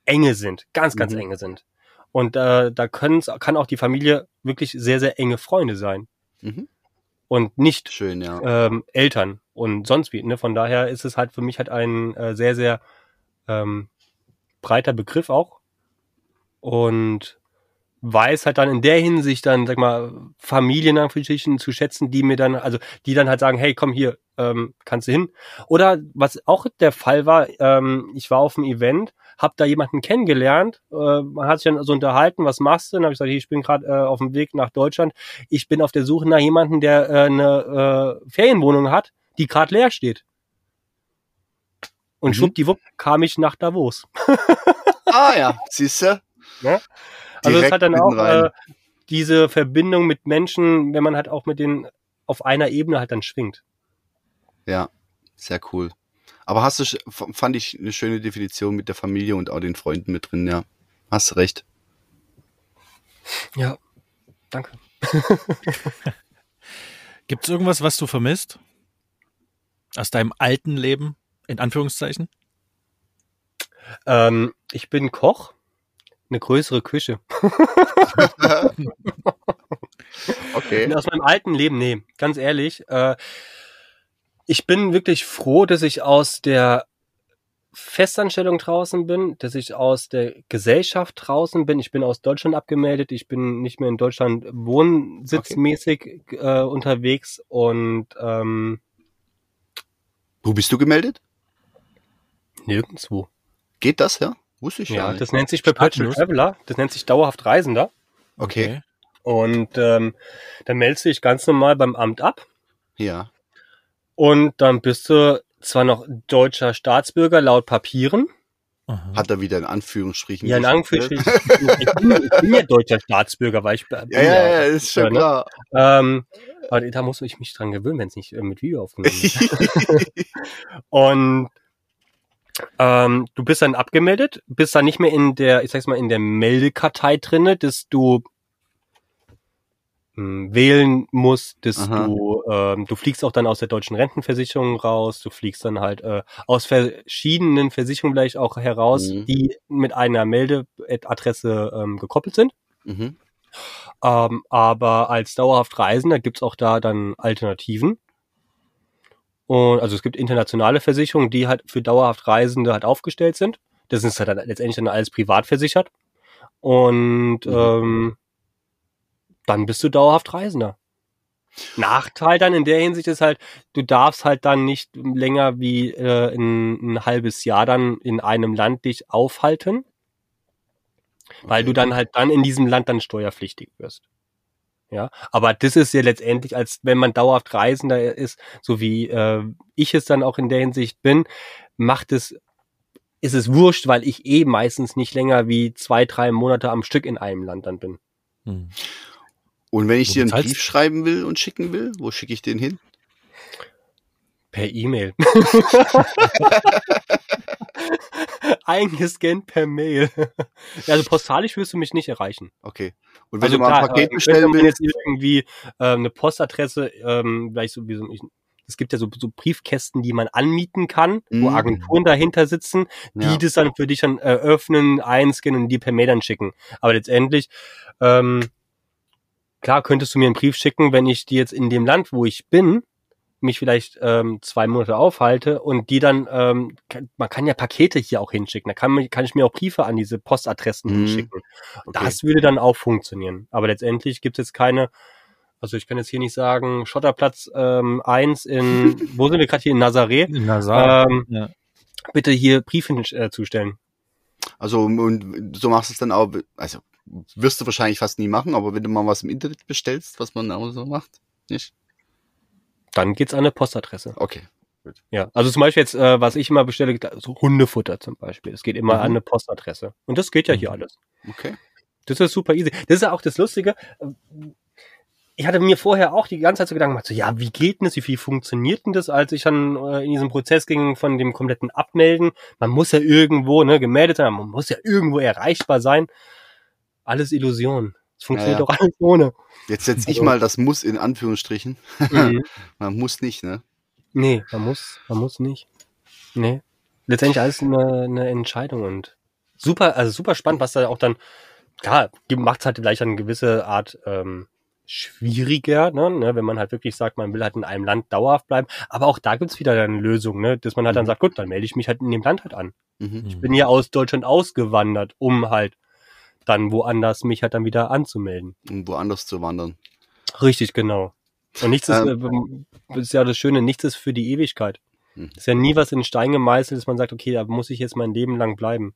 enge sind, ganz ganz mhm. enge sind. Und äh, da können kann auch die Familie wirklich sehr sehr enge Freunde sein. Mhm. Und nicht Schön, ja. ähm, Eltern und sonst wie. Ne? Von daher ist es halt für mich halt ein äh, sehr, sehr ähm, breiter Begriff auch. Und weiß halt dann in der Hinsicht dann, sag mal, Familien zu schätzen, die mir dann, also die dann halt sagen, hey, komm hier, ähm, kannst du hin. Oder was auch der Fall war, ähm, ich war auf einem Event, hab da jemanden kennengelernt, äh, man hat sich dann so unterhalten, was machst du? Dann habe ich gesagt, ich bin gerade äh, auf dem Weg nach Deutschland, ich bin auf der Suche nach jemanden, der äh, eine äh, Ferienwohnung hat, die gerade leer steht. Und mhm. schwuppdiwupp kam ich nach Davos. ah ja, siehst du? Ja? Also es hat dann auch äh, diese Verbindung mit Menschen, wenn man halt auch mit denen auf einer Ebene halt dann schwingt. Ja, sehr cool. Aber hast du, fand ich eine schöne Definition mit der Familie und auch den Freunden mit drin, ja. Hast recht. Ja, danke. Gibt es irgendwas, was du vermisst? Aus deinem alten Leben, in Anführungszeichen? Ähm, ich bin Koch eine größere Küche. okay. Aus meinem alten Leben, nee, ganz ehrlich. Äh, ich bin wirklich froh, dass ich aus der Festanstellung draußen bin, dass ich aus der Gesellschaft draußen bin. Ich bin aus Deutschland abgemeldet. Ich bin nicht mehr in Deutschland wohnsitzmäßig okay. äh, unterwegs und ähm, Wo bist du gemeldet? Nirgendwo. Geht das, ja? Wusste ich ja. Ja, das nennt sich Perpetual Traveler. Das nennt sich dauerhaft Reisender. Okay. Und ähm, dann meldest du dich ganz normal beim Amt ab. Ja. Und dann bist du zwar noch deutscher Staatsbürger laut Papieren. Hat er wieder in Anführungsstrichen. Ja, in Anführungsstrichen. ich, bin, ich bin ja deutscher Staatsbürger, weil ich bin ja, ja, ja, ist schon ne? klar. Ähm, aber da muss ich mich dran gewöhnen, wenn es nicht äh, mit Video aufgenommen wird. und ähm, du bist dann abgemeldet, bist dann nicht mehr in der, ich sag's mal, in der Meldekartei drinne, dass du mh, hm, wählen musst, dass Aha. du, ähm, du fliegst auch dann aus der deutschen Rentenversicherung raus, du fliegst dann halt äh, aus verschiedenen Versicherungen vielleicht auch heraus, mhm. die mit einer Meldeadresse ähm, gekoppelt sind. Mhm. Ähm, aber als dauerhaft Reisender gibt's auch da dann Alternativen. Und also es gibt internationale Versicherungen, die halt für dauerhaft Reisende halt aufgestellt sind. Das ist halt letztendlich dann alles privat versichert. Und mhm. ähm, dann bist du dauerhaft Reisender. Nachteil dann in der Hinsicht ist halt, du darfst halt dann nicht länger wie äh, in, ein halbes Jahr dann in einem Land dich aufhalten, weil du dann halt dann in diesem Land dann steuerpflichtig wirst. Ja, aber das ist ja letztendlich, als wenn man dauerhaft Reisender ist, so wie äh, ich es dann auch in der Hinsicht bin, macht es ist es wurscht, weil ich eh meistens nicht länger wie zwei, drei Monate am Stück in einem Land dann bin. Hm. Und wenn ich Wo dir einen Brief schreiben will und schicken will, wo schicke ich den hin? Per E-Mail. Eingescannt per Mail. also postalisch wirst du mich nicht erreichen. Okay. Und wenn Also du mal klar, ein Paket äh, bestellen willst, jetzt irgendwie äh, eine Postadresse, ähm, vielleicht so wie so, ich, es gibt ja so, so Briefkästen, die man anmieten kann, wo Mhm. Agenturen dahinter sitzen, die Ja. das dann für dich dann eröffnen, einscannen und die per Mail dann schicken. Aber letztendlich, ähm, klar könntest du mir einen Brief schicken, wenn ich dir jetzt in dem Land, wo ich bin, mich vielleicht ähm, zwei Monate aufhalte und die dann, ähm, kann, man kann ja Pakete hier auch hinschicken. Da kann, man, kann ich mir auch Briefe an diese Postadressen Mhm. hinschicken. Okay. Das würde dann auch funktionieren. Aber letztendlich gibt es jetzt keine, also ich kann jetzt hier nicht sagen, Schotterplatz ähm, 1 in, wo sind wir gerade hier in Nazareth? In Nazar. Ähm, ja. bitte hier Briefe äh, zustellen. also und so machst du es dann auch, also wirst du wahrscheinlich fast nie machen, aber wenn du mal was im Internet bestellst, was man auch so macht, nicht? Dann geht's an eine Postadresse. Okay. Ja, also zum Beispiel jetzt, äh, was ich immer bestelle, so Hundefutter zum Beispiel. Es geht immer Mhm. an eine Postadresse. Und das geht ja hier Mhm. alles. Okay. Das ist super easy. Das ist ja auch das Lustige. Ich hatte mir vorher auch die ganze Zeit so Gedanken gemacht, so, ja, wie geht denn das? Wie viel funktioniert denn das, als ich dann äh, in diesem Prozess ging von dem kompletten Abmelden? Man muss ja irgendwo, ne, gemeldet sein, man muss ja irgendwo erreichbar sein. Alles Illusion. Es funktioniert Ja, doch alles ohne. Jetzt setze ich Also- mal das Muss in Anführungsstrichen. Mhm. Man muss nicht, ne? Nee, man muss, man muss nicht. Nee. Letztendlich alles eine, eine Entscheidung und super, also super spannend, was da auch dann, klar, macht es halt vielleicht eine gewisse Art ähm, schwieriger, ne, ne, wenn man halt wirklich sagt, man will halt in einem Land dauerhaft bleiben. Aber auch da gibt's wieder eine Lösung, ne, dass man halt dann Mhm. sagt, gut, dann melde ich mich halt in dem Land halt an. Mhm. Ich bin ja aus Deutschland ausgewandert, um halt dann woanders mich halt dann wieder anzumelden. Um woanders zu wandern. Richtig, genau. Und nichts ist, Ähm. äh, ist ja das Schöne, nichts ist für die Ewigkeit. Mhm. Ist ja nie was in Stein gemeißelt, dass man sagt, okay, da muss ich jetzt mein Leben lang bleiben.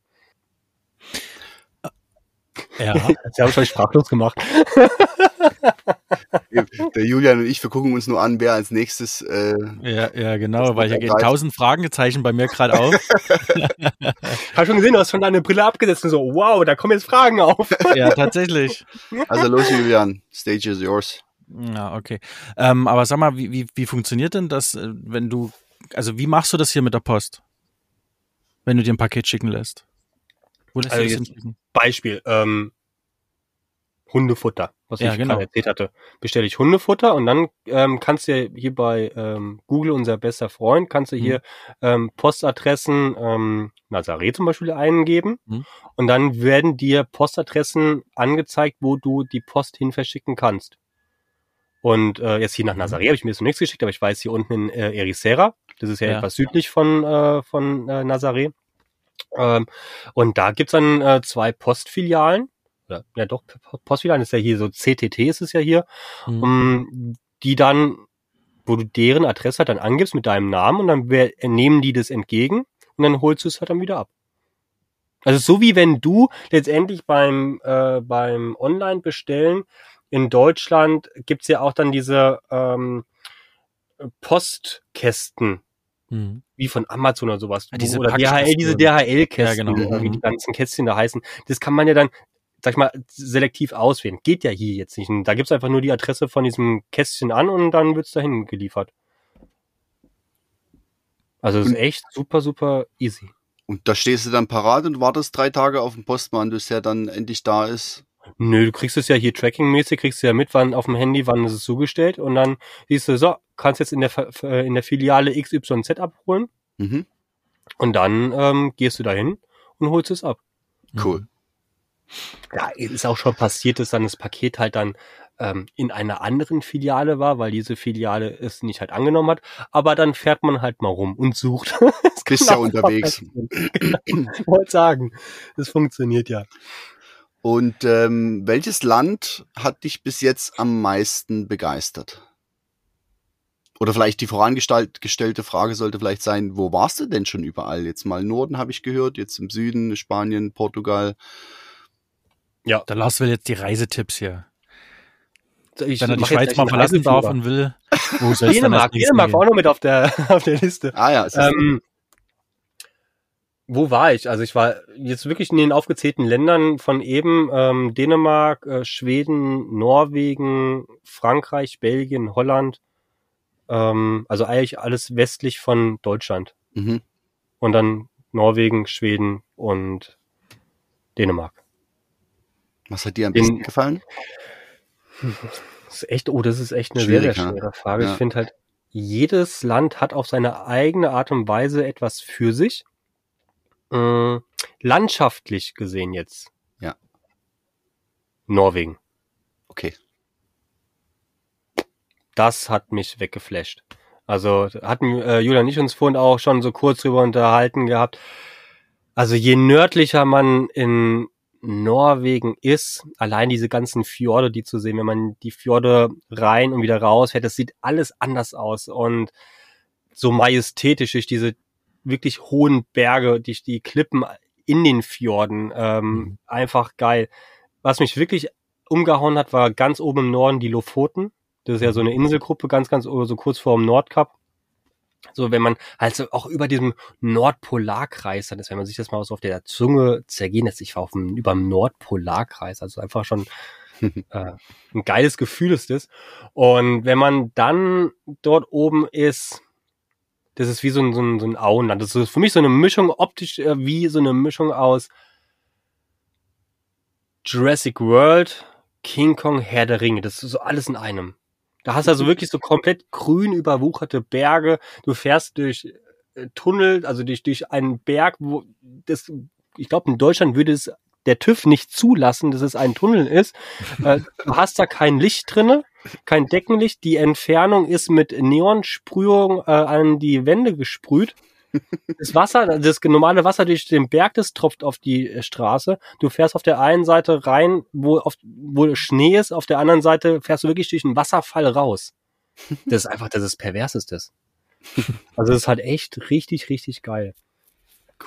ja. Sie haben schon sprachlos gemacht. Der Julian und ich, wir gucken uns nur an, wer als nächstes äh, Ja, ja, genau, weil hier gehen tausend Fragezeichen bei mir gerade auf. Hab schon gesehen, du hast schon deine Brille abgesetzt und so, wow, da kommen jetzt Fragen auf. ja, tatsächlich. Also los, Julian, stage is yours. Ja, okay. Ähm, aber sag mal, wie, wie, wie funktioniert denn das, äh, wenn du, also wie machst du das hier mit der Post? Wenn du dir ein Paket schicken lässt? Wo lässt Also du das jetzt- hinschicken? Beispiel, ähm, Hundefutter, was Ja, ich genau. gerade erzählt hatte. Bestelle ich Hundefutter und dann ähm, kannst du hier bei ähm, Google, unser bester Freund, kannst du hier ähm, Postadressen ähm, Nazareth zum Beispiel eingeben Mhm. und dann werden dir Postadressen angezeigt, wo du die Post hin verschicken kannst. Und äh, jetzt hier nach Nazareth habe ich mir jetzt noch nichts geschickt, aber ich weiß hier unten in äh, Ericeira, das ist ja, Ja. etwas südlich von, äh, von äh, Nazareth. Ähm, und da gibt's dann äh, zwei Postfilialen. Oder, ja doch, P- Postfilialen ist ja hier so, CTT ist es ja hier, Mhm. um, die dann, wo du deren Adresse halt dann angibst mit deinem Namen und dann nehmen die das entgegen und dann holst du es halt dann wieder ab. Also so wie wenn du letztendlich beim, äh, beim Online-Bestellen in Deutschland gibt's ja auch dann diese ähm, Postkästen, Mhm. wie von Amazon oder sowas. Ja, diese oder Packkästen DHL, diese DHL-Kästen, Ja, genau. wie Mhm. die ganzen Kästchen da heißen. Das kann man ja dann, sag ich mal, selektiv auswählen. Geht ja hier jetzt nicht. Und Da gibt's einfach nur die Adresse von diesem Kästchen an und dann wird's dahin geliefert. Also es ist echt super, super easy. Und da stehst du dann parat und wartest drei Tage auf den Postmann, bis der dann endlich da ist. Nö, du kriegst es ja hier trackingmäßig, kriegst du ja mit, wann auf dem Handy, wann ist es zugestellt und dann siehst du, so, kannst jetzt in der, äh, in der Filiale XYZ abholen Mhm. und dann ähm, gehst du dahin und holst es ab. Cool. Ja, ist auch schon passiert, dass dann das Paket halt dann ähm, in einer anderen Filiale war, weil diese Filiale es nicht halt angenommen hat. Aber dann fährt man halt mal rum und sucht. Bist ja unterwegs. passieren. Genau. Ich wollte sagen, das funktioniert ja. Und ähm, welches Land hat dich bis jetzt am meisten begeistert? Oder vielleicht die vorangestellte Frage sollte vielleicht sein, wo warst du denn schon überall? Jetzt mal Norden habe ich gehört, jetzt im Süden, Spanien, Portugal. Ja, Der Lars will jetzt die Reisetipps hier. ich Wenn er die Schweiz mal verlassen darf und will, wo soll Dänemark, Dänemark war auch noch mit auf der, auf der Liste. Ah ja, es ist Ähm, wo war ich? Also ich war jetzt wirklich in den aufgezählten Ländern von eben ähm, Dänemark, äh, Schweden, Norwegen, Frankreich, Belgien, Holland. Ähm, also eigentlich alles westlich von Deutschland. Mhm. Und dann Norwegen, Schweden und Dänemark. Was hat dir am besten gefallen? Das ist echt, oh, das ist echt eine sehr, sehr Schwierig, ne? schwere Frage. Ja. Ich finde halt, jedes Land hat auf seine eigene Art und Weise etwas für sich. Äh, landschaftlich gesehen jetzt. Ja. Norwegen. Okay. Das hat mich weggeflasht. Also hatten äh, Julia und ich uns vorhin auch schon so kurz drüber unterhalten gehabt. Also je nördlicher man in Norwegen ist, allein diese ganzen Fjorde, die zu sehen, wenn man die Fjorde rein und wieder raus fährt, das sieht alles anders aus und so majestätisch durch diese wirklich hohen Berge, durch die Klippen in den Fjorden, ähm, Mhm. einfach geil. Was mich wirklich umgehauen hat, war ganz oben im Norden die Lofoten. Das ist ja so eine Inselgruppe, ganz, ganz so kurz vor dem Nordkap. So, wenn man halt so auch über diesem Nordpolarkreis dann ist, wenn man sich das mal so auf der Zunge zergehen lässt, ich war auf dem, über dem Nordpolarkreis, also einfach schon äh, ein geiles Gefühl ist das. Und wenn man dann dort oben ist, das ist wie so ein, so ein, so ein Auenland. Das ist für mich so eine Mischung, optisch äh, wie so eine Mischung aus Jurassic World, King Kong, Herr der Ringe. Das ist so alles in einem. Da hast du also wirklich so komplett grün überwucherte Berge. Du fährst durch äh, Tunnel, also durch, durch einen Berg, wo das, ich glaube, in Deutschland würde es der TÜV nicht zulassen, dass es ein Tunnel ist. Äh, du hast da kein Licht drinne, kein Deckenlicht. Die Entfernung ist mit Neonsprühung äh, an die Wände gesprüht. Das Wasser, das normale Wasser durch den Berg, das tropft auf die äh, Straße. Du fährst auf der einen Seite rein, wo, auf, wo Schnee ist, auf der anderen Seite fährst du wirklich durch einen Wasserfall raus. Das ist einfach, das ist pervers ist das. Also das ist halt echt richtig, richtig geil.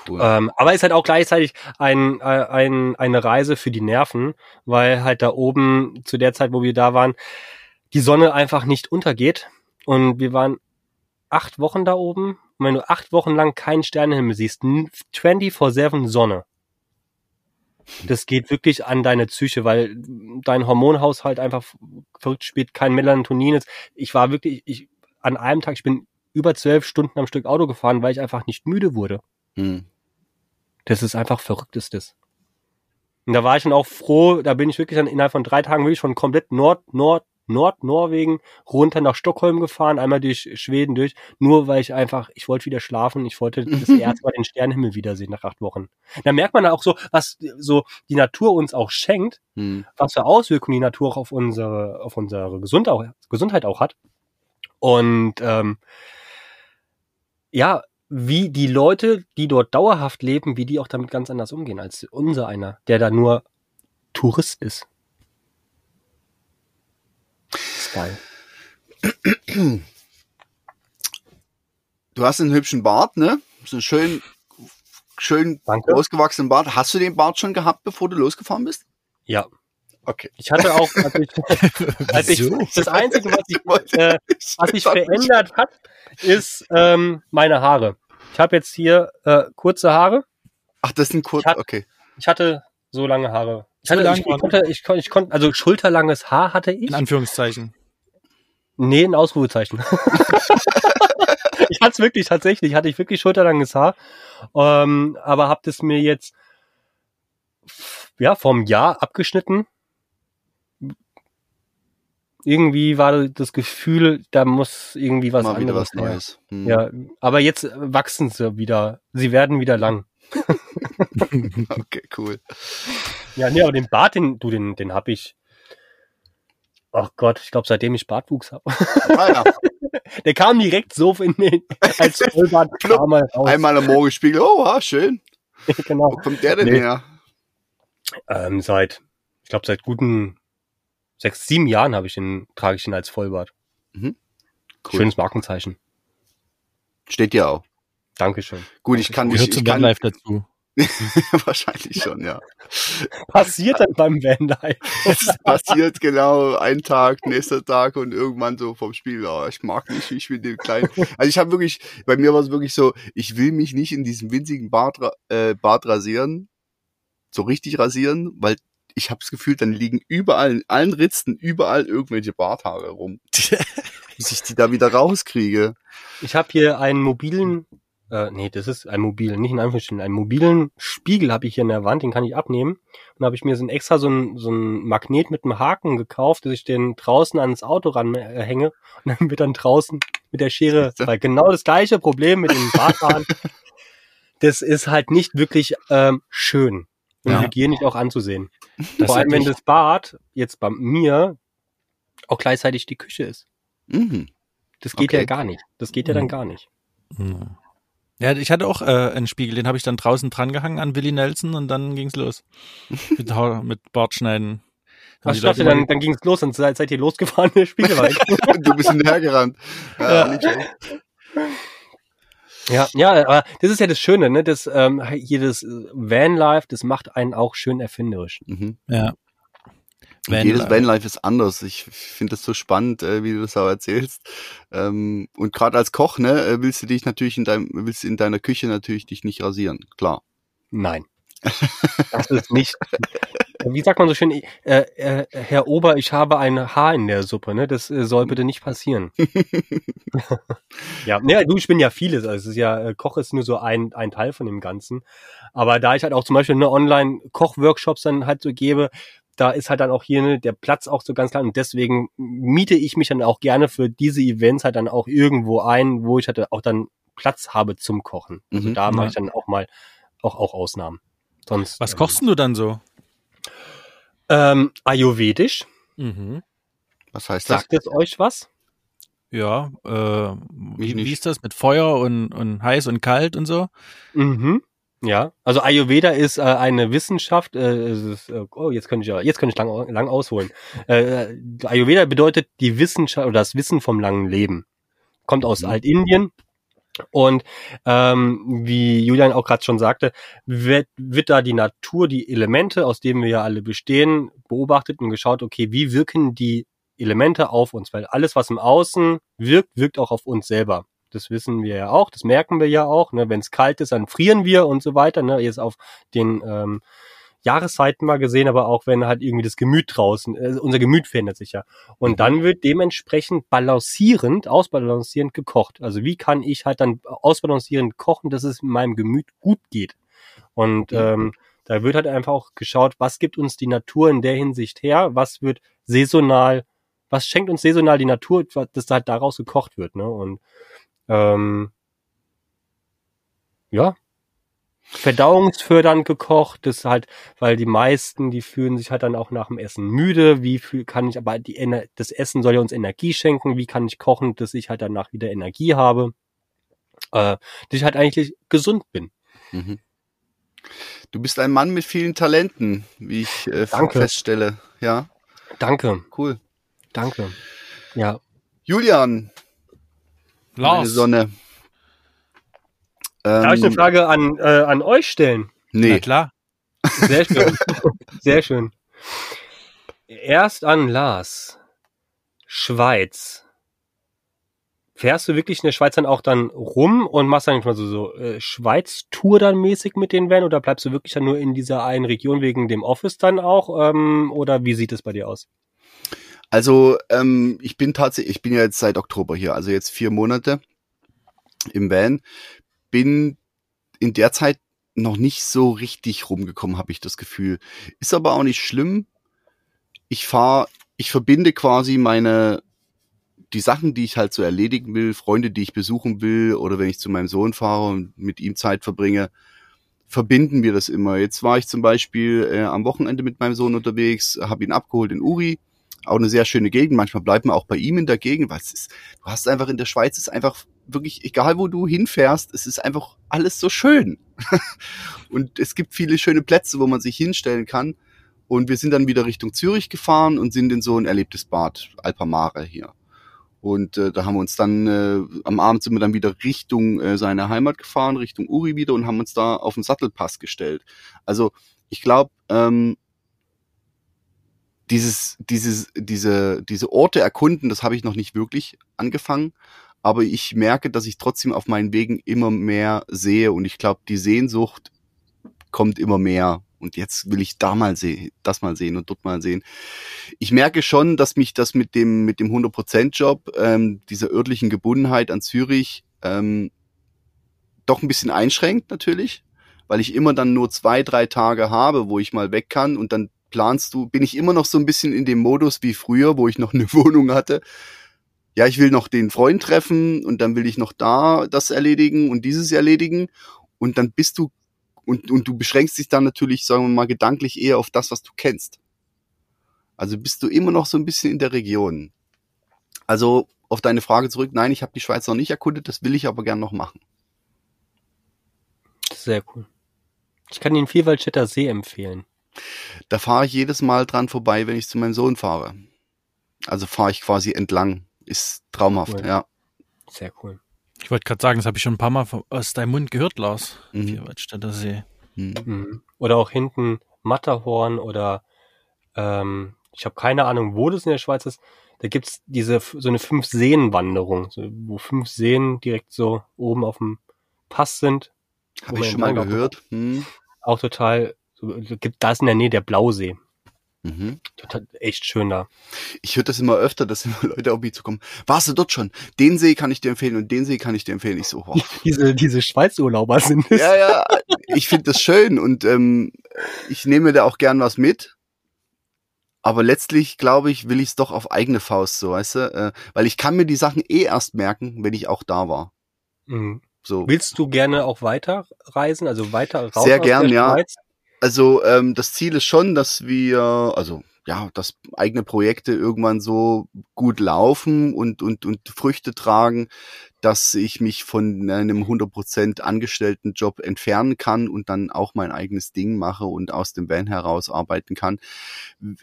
Cool. Ähm, aber ist halt auch gleichzeitig ein, äh, ein, eine Reise für die Nerven, weil halt da oben zu der Zeit, wo wir da waren, die Sonne einfach nicht untergeht. Und wir waren acht Wochen da oben. Und wenn du acht Wochen lang keinen Sternenhimmel siehst, n- 24-7 Sonne. Das geht wirklich an deine Psyche, weil dein Hormonhaushalt einfach verrückt spielt, kein Melatonin ist. Ich war wirklich, ich, an einem Tag, ich bin über zwölf Stunden am Stück Auto gefahren, weil ich einfach nicht müde wurde. Hm. Das ist einfach verrücktestes. Und da war ich dann auch froh, da bin ich wirklich dann innerhalb von drei Tagen wirklich schon komplett Nord, Nord, Nord, Norwegen runter nach Stockholm gefahren, einmal durch Schweden durch, nur weil ich einfach, ich wollte wieder schlafen, ich wollte das erste Mal den Sternenhimmel wiedersehen nach acht Wochen. Da merkt man auch so, was so die Natur uns auch schenkt, Hm. was für Auswirkungen die Natur auch auf unsere, auf unsere Gesundheit, Gesundheit auch hat. Und ähm, ja, wie die Leute, die dort dauerhaft leben, wie die auch damit ganz anders umgehen als unser einer, der da nur Tourist ist. Geil. Du hast einen hübschen Bart, ne? So einen schön, schön Danke. ausgewachsenen Bart. Hast du den Bart schon gehabt, bevor du losgefahren bist? Ja. Okay. Ich hatte auch, als ich, als ich das Einzige, was ich, äh, was sich verändert hat, ist ähm, meine Haare. Ich habe jetzt hier äh, kurze Haare. Ach, das sind kurz, okay. Ich hatte so lange Haare. Ich, hatte, ich, ich, waren- konnte, ich, konnte, ich konnte, also schulterlanges Haar hatte ich. In Anführungszeichen. Nee, ein Ausrufezeichen. ich hatte es wirklich, tatsächlich, hatte ich wirklich schulterlanges Haar. Ähm, aber hab das mir jetzt ja vom Jahr abgeschnitten. Irgendwie war das Gefühl, da muss irgendwie was Mal wieder anderes was her. Neues. Hm. Ja, aber jetzt wachsen sie wieder. Sie werden wieder lang. Okay, cool. Ja, nee, aber den Bart, den, du, den, den hab ich. Ach Gott, ich glaube, seitdem ich Bartwuchs habe. Ah, ja. Der kam direkt so in den, als Vollbart kam er raus. Einmal am Morgen spiegel. Oh, ah, schön. Wo genau. kommt der denn Nee. her? Ähm, seit, ich glaube, seit guten sechs, sieben Jahren habe ich den, trage ich ihn als Vollbart. Cool. Schönes Markenzeichen. Steht ja auch. Dankeschön. Gut, ich kann Gehört nicht, zu ich kann, dazu. Wahrscheinlich schon, ja. Passiert dann beim Vanlife. Es passiert genau ein Tag, nächster Tag und irgendwann so vom Spiel, oh, ich mag nicht, ich will den kleinen. Also ich habe wirklich, bei mir war es wirklich so, ich will mich nicht in diesem winzigen Bart, äh, Bart rasieren, so richtig rasieren, weil ich habe das Gefühl, dann liegen überall, in allen Ritzen, überall irgendwelche Barthaare rum, bis ich die da wieder rauskriege. Ich habe hier einen mobilen, äh, nee, das ist ein mobilen, nicht in Anführungsstrichen, einen mobilen Spiegel habe ich hier in der Wand, den kann ich abnehmen. Und da habe ich mir so ein extra so ein, so ein Magnet mit einem Haken gekauft, dass ich den draußen ans Auto ranhänge und dann wird dann draußen mit der Schere, weil genau das gleiche Problem mit den Barthaaren. das ist halt nicht wirklich ähm, schön und Ja. hygienisch auch anzusehen. Das Vor allem, wenn das Bad jetzt bei mir auch gleichzeitig die Küche ist. Mhm. Das geht Okay. ja gar nicht. Das geht ja dann Mhm. gar nicht. Hm. Ja, ich hatte auch äh, einen Spiegel, den habe ich dann draußen dran gehangen an Willi Nelson und dann ging's los. mit, mit Bartschneiden. Ich dachte, dann, dann ging's los und seid, seid ihr losgefahren, der Spiegel war du bist hinterhergerannt. Ja, Ja. ja, ja, aber das ist ja das Schöne, ne? Das, ähm, hier das äh, Vanlife, das macht einen auch schön erfinderisch. Mhm. ja. Van- jedes Vanlife ist anders. Ich finde das so spannend, äh, wie du das auch erzählst. Ähm, und gerade als Koch, ne, äh, willst du dich natürlich in deinem, willst du in deiner Küche natürlich dich nicht rasieren. Klar. Nein. Das ist nicht. Wie sagt man so schön, äh, äh, Herr Ober, ich habe ein Haar in der Suppe, ne? Das äh, soll bitte nicht passieren. ja, ne, du, ich bin ja vieles. Also es ist ja, äh, Koch ist nur so ein, ein Teil von dem Ganzen. Aber da ich halt auch zum Beispiel eine Online-Koch-Workshops dann halt so gebe, da ist halt dann auch hier ne, der Platz auch so ganz klar und deswegen miete ich mich dann auch gerne für diese Events halt dann auch irgendwo ein, wo ich halt auch dann Platz habe zum Kochen. Also Mhm, da mache ja. ich dann auch mal auch, auch Ausnahmen. Sonst, Was kochst denn du dann so? Ähm, Ayurvedisch. Mhm. Was heißt das? Sagt es euch was? Ja, äh, wie, wie ist das mit Feuer und, und heiß und kalt und so? Mhm. Ja, also Ayurveda ist äh, eine Wissenschaft. Äh, es ist, äh, oh, jetzt könnte ich ja, jetzt könnte ich lang, lang ausholen. Äh, Ayurveda bedeutet die Wissenschaft oder das Wissen vom langen Leben. Kommt aus Mhm. Altindien und ähm, wie Julian auch gerade schon sagte, wird, wird da die Natur, die Elemente, aus denen wir ja alle bestehen, beobachtet und geschaut, okay, wie wirken die Elemente auf uns? Weil alles, was im Außen wirkt, wirkt auch auf uns selber. Das wissen wir ja auch, das merken wir ja auch. Ne? Wenn es kalt ist, dann frieren wir und so weiter. Ne? Jetzt auf den ähm, Jahreszeiten mal gesehen, aber auch wenn halt irgendwie das Gemüt draußen, äh, unser Gemüt verändert sich ja. Und dann wird dementsprechend balancierend, ausbalancierend gekocht. Also wie kann ich halt dann ausbalancierend kochen, dass es meinem Gemüt gut geht? Und ähm, da wird halt einfach auch geschaut, was gibt uns die Natur in der Hinsicht her, was wird saisonal, was schenkt uns saisonal die Natur, dass halt daraus gekocht wird, ne? Und ähm, ja, verdauungsfördernd gekocht, das halt, weil die meisten, die fühlen sich halt dann auch nach dem Essen müde. Wie viel kann ich, aber die, das Essen soll ja uns Energie schenken. Wie kann ich kochen, dass ich halt danach wieder Energie habe, äh, dass ich halt eigentlich gesund bin. Mhm. Du bist ein Mann mit vielen Talenten, wie ich äh, feststelle. Ja, Danke, cool. danke. Ja, Julian, meine Lars. Sonne. Ähm, darf ich eine Frage an, äh, an euch stellen? Na Nee, klar. Sehr schön. Sehr schön. Erst an Lars. Schweiz. Fährst du wirklich in der Schweiz dann auch dann rum und machst dann mal so, so äh, Schweiz-Tour dann mäßig mit den Van oder bleibst du wirklich dann nur in dieser einen Region wegen dem Office dann auch? Ähm, oder wie sieht es bei dir aus? Also ähm, ich bin tatsächlich, ich bin ja jetzt seit Oktober hier, also jetzt vier Monate im Van. Bin in der Zeit noch nicht so richtig rumgekommen, habe ich das Gefühl. Ist aber auch nicht schlimm. Ich fahre, ich verbinde quasi meine die Sachen, die ich halt so erledigen will, Freunde, die ich besuchen will, oder wenn ich zu meinem Sohn fahre und mit ihm Zeit verbringe, verbinden wir das immer. Jetzt war ich zum Beispiel äh, am Wochenende mit meinem Sohn unterwegs, habe ihn abgeholt in Uri, auch eine sehr schöne Gegend. Manchmal bleibt man auch bei ihm in der Gegend, weil es ist, du hast einfach in der Schweiz ist einfach wirklich, egal wo du hinfährst, es ist einfach alles so schön. und es gibt viele schöne Plätze, wo man sich hinstellen kann. Und wir sind dann wieder Richtung Zürich gefahren und sind in so ein erlebtes Bad, Alpamare hier. Und äh, da haben wir uns dann, äh, am Abend sind wir dann wieder Richtung äh, seine Heimat gefahren, Richtung Uri wieder und haben uns da auf den Sattelpass gestellt. Also ich glaube, ähm, dieses, dieses, diese, diese Orte erkunden, das habe ich noch nicht wirklich angefangen. Aber ich merke, dass ich trotzdem auf meinen Wegen immer mehr sehe und ich glaube, die Sehnsucht kommt immer mehr. Und jetzt will ich da mal sehen, das mal sehen und dort mal sehen. Ich merke schon, dass mich das mit dem, mit dem 100%-Job, ähm, dieser örtlichen Gebundenheit an Zürich, ähm, doch ein bisschen einschränkt natürlich, weil ich immer dann nur zwei, drei Tage habe, wo ich mal weg kann und dann planst du, bin ich immer noch so ein bisschen in dem Modus wie früher, wo ich noch eine Wohnung hatte. Ja, ich will noch den Freund treffen und dann will ich noch da das erledigen und dieses erledigen und dann bist du und, und du beschränkst dich dann natürlich, sagen wir mal, gedanklich eher auf das, was du kennst. Also bist du immer noch so ein bisschen in der Region. Also auf deine Frage zurück, nein, ich habe die Schweiz noch nicht erkundet, das will ich aber gern noch machen. Sehr cool. Ich kann den Vierwaldstätter See empfehlen. Da fahre ich jedes Mal dran vorbei, wenn ich zu meinem Sohn fahre. Also fahre ich quasi entlang. Ist traumhaft, Cool. ja. Sehr cool. Ich wollte gerade sagen, das habe ich schon ein paar Mal aus deinem Mund gehört, Lars. Mhm. Vierwaldstätter See. Hm. Mhm. Oder auch hinten Matterhorn oder ähm, ich habe keine Ahnung, wo das in der Schweiz ist. Da gibt's diese so eine fünf Seen-Wanderung, so, wo fünf Seen direkt so oben auf dem Pass sind. Habe ich schon mal gehört. Hm. Auch total, so, gibt da ist in der Nähe der Blausee. Mhm. Total echt schön da. Ich höre das immer öfter, dass immer Leute auf mich zukommen. Warst du dort schon? Den See kann ich dir empfehlen und den See kann ich dir empfehlen. Ich so, boah. Diese diese Schweizurlauber sind es. ja, ja, ich finde das schön und ähm, ich nehme da auch gern was mit. Aber letztlich, glaube ich, will ich es doch auf eigene Faust, so, weißt du? Äh, weil ich kann mir die Sachen eh erst merken, wenn ich auch da war. Mhm. So. Willst du gerne auch weiter reisen, also weiter raus Sehr gern, ja. Schweiz? Also ähm, das Ziel ist schon, dass wir, also ja, dass eigene Projekte irgendwann so gut laufen und und und Früchte tragen, dass ich mich von einem 100% Angestelltenjob entfernen kann und dann auch mein eigenes Ding mache und aus dem Van heraus arbeiten kann.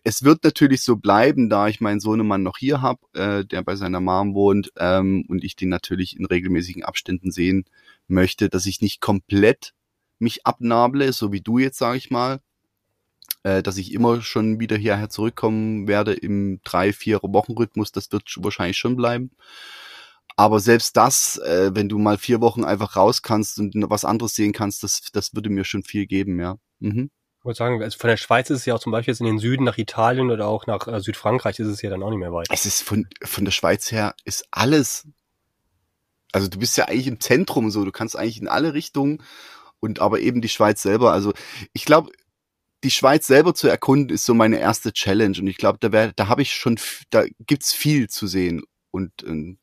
Es wird natürlich so bleiben, da ich meinen Sohnemann noch hier habe, äh, der bei seiner Mom wohnt ähm, und ich den natürlich in regelmäßigen Abständen sehen möchte, dass ich nicht komplett mich abnable, so wie du jetzt, sage ich mal, äh, dass ich immer schon wieder hierher zurückkommen werde im drei, vier Wochen Rhythmus, das wird sch- wahrscheinlich schon bleiben. Aber selbst das, äh, wenn du mal vier Wochen einfach raus kannst und was anderes sehen kannst, das, das würde mir schon viel geben, ja. Mhm. Ich wollte sagen, also von der Schweiz ist es ja auch zum Beispiel jetzt in den Süden nach Italien oder auch nach äh, Südfrankreich ist es ja dann auch nicht mehr weit. Es ist von, von der Schweiz her ist alles. Also du bist ja eigentlich im Zentrum so, du kannst eigentlich in alle Richtungen und aber eben die Schweiz selber. Also ich glaube, die Schweiz selber zu erkunden ist so meine erste Challenge und ich glaube, da wär, da habe ich schon, da gibt's viel zu sehen und, und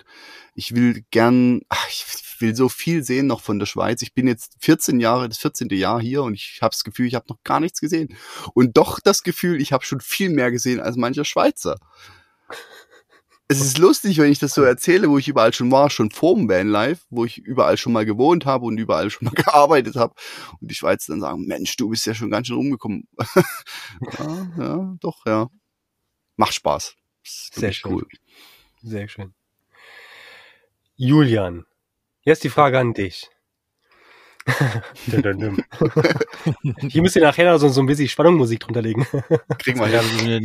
ich will gern, ach, ich will so viel sehen noch von der Schweiz. Ich bin jetzt 14 Jahre, das 14. Jahr hier und ich habe das Gefühl, ich habe noch gar nichts gesehen und doch das Gefühl, ich habe schon viel mehr gesehen als mancher Schweizer. Es ist lustig, wenn ich das so erzähle, wo ich überall schon war, schon vorm Vanlife, wo ich überall schon mal gewohnt habe und überall schon mal gearbeitet habe. Und die Schweizer dann sagen, Mensch, du bist ja schon ganz schön rumgekommen. ja, ja, doch, ja. Macht Spaß. Sehr schön. Sehr schön. Julian, jetzt die Frage an dich. Hier müsst ihr nachher so, so ein bisschen Spannungsmusik drunter legen. Kriegen wir Ja, hin.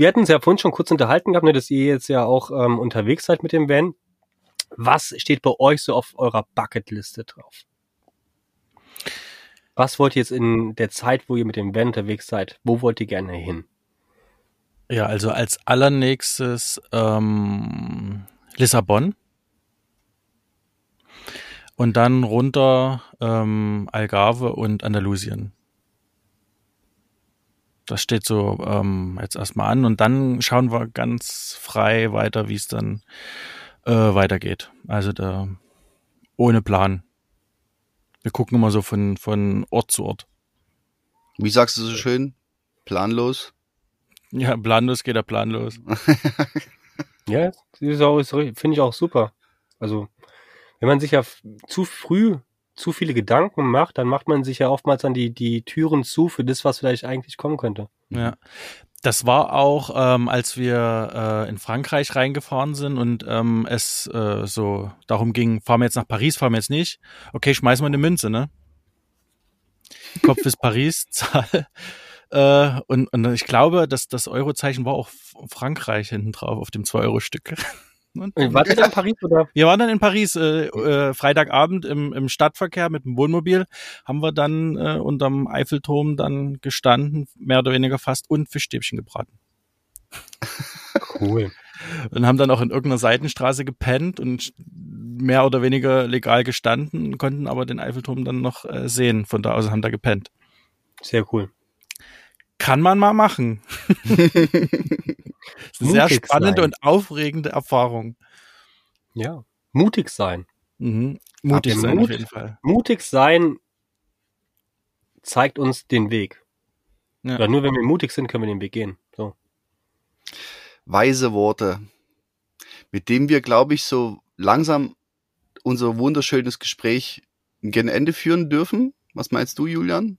Wir hatten uns ja vorhin schon kurz unterhalten gehabt, ne, dass ihr jetzt ja auch ähm, unterwegs seid mit dem Van. Was steht bei euch so auf eurer Bucketliste drauf? Was wollt ihr jetzt in der Zeit, wo ihr mit dem Van unterwegs seid, wo wollt ihr gerne hin? Ja, also als allernächstes ähm, Lissabon. Und dann runter ähm, Algarve und Andalusien. Das steht so ähm, jetzt erstmal an und dann schauen wir ganz frei weiter, wie es dann äh, weitergeht. Also da ohne Plan. Wir gucken immer so von, von Ort zu Ort. Wie sagst du so schön? Planlos? Ja, planlos geht er planlos. Ja, finde ich auch super. Also, wenn man sich ja zu früh zu viele Gedanken macht, dann macht man sich ja oftmals dann die, die Türen zu für das, was vielleicht eigentlich kommen könnte. Ja. Das war auch, ähm, als wir äh, in Frankreich reingefahren sind und ähm, es äh, so darum ging, fahren wir jetzt nach Paris, fahren wir jetzt nicht. Okay, schmeißen wir eine Münze, ne? Kopf ist Paris, Zahl. Äh, und, und ich glaube, dass das Eurozeichen war auch Frankreich hinten drauf auf dem 2-Euro-Stück. War das in Paris oder? Wir waren dann in Paris, äh, äh, Freitagabend im, im Stadtverkehr mit dem Wohnmobil, haben wir dann äh, unterm Eiffelturm dann gestanden, mehr oder weniger fast, und Fischstäbchen gebraten. Cool. Und haben dann auch in irgendeiner Seitenstraße gepennt und mehr oder weniger legal gestanden, konnten aber den Eiffelturm dann noch äh, sehen. Von da aus haben da gepennt. Sehr cool. Kann man mal machen. Das ist eine sehr spannende sein. und aufregende Erfahrung. Ja. Mutig sein. Mhm. Mutig sein Mut? auf jeden Fall. Mutig sein zeigt uns den Weg. Ja. Oder nur wenn wir mutig sind, können wir den Weg gehen. So. Weise Worte, mit dem wir, glaube ich, so langsam unser wunderschönes Gespräch gen Ende führen dürfen. Was meinst du, Julian?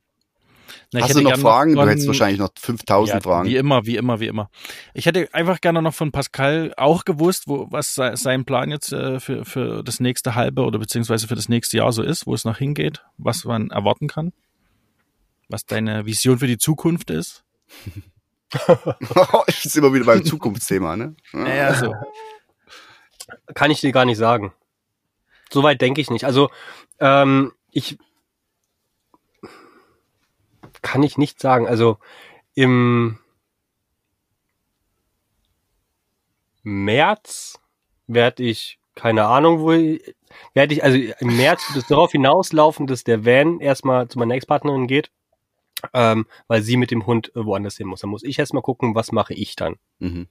Na, ich Hast hätte du noch Fragen? von- du hättest wahrscheinlich noch 5000 Ja, Fragen. Wie immer, wie immer, wie immer. Ich hätte einfach gerne noch von Pascal auch gewusst, wo, was sei- sein Plan jetzt äh, für, für das nächste halbe oder beziehungsweise für das nächste Jahr so ist, wo es noch hingeht, was man erwarten kann, was deine Vision für die Zukunft ist. ich bin immer wieder beim Zukunftsthema, ne? Naja, so. Kann ich dir gar nicht sagen. Soweit denke ich nicht. Also, ähm, ich kann ich nicht sagen. Also im März werde ich, keine Ahnung, wo werde ich, also im März wird es darauf hinauslaufen, dass der Van erstmal zu meiner Ex-Partnerin geht, ähm, weil sie mit dem Hund äh, woanders hin muss. Dann muss ich erstmal gucken, was mache ich dann. Mhm.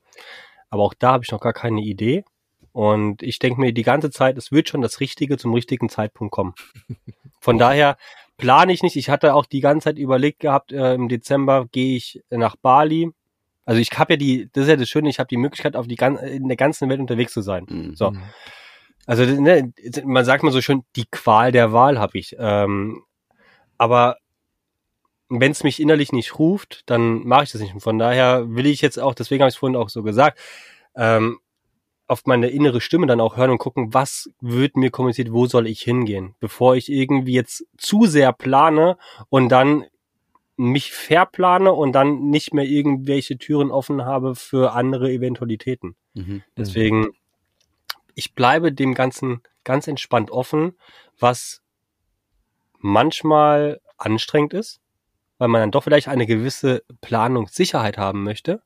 Aber auch da habe ich noch gar keine Idee. Und ich denke mir die ganze Zeit, es wird schon das Richtige zum richtigen Zeitpunkt kommen. Von daher plane ich nicht. Ich hatte auch die ganze Zeit überlegt gehabt, äh, im Dezember gehe ich nach Bali. Also ich habe ja die, das ist ja das Schöne, ich habe die Möglichkeit, auf die in der ganzen Welt unterwegs zu sein. Mhm. So. Also ne, man sagt mal so schön, die Qual der Wahl habe ich. Ähm, aber wenn es mich innerlich nicht ruft, dann mache ich das nicht. Und von daher will ich jetzt auch, deswegen habe ich es vorhin auch so gesagt, ähm, auf meine innere Stimme dann auch hören und gucken, was wird mir kommuniziert, wo soll ich hingehen, bevor ich irgendwie jetzt zu sehr plane und dann mich verplane und dann nicht mehr irgendwelche Türen offen habe für andere Eventualitäten. Mhm. Deswegen, ich bleibe dem Ganzen ganz entspannt offen, was manchmal anstrengend ist, weil man dann doch vielleicht eine gewisse Planungssicherheit haben möchte.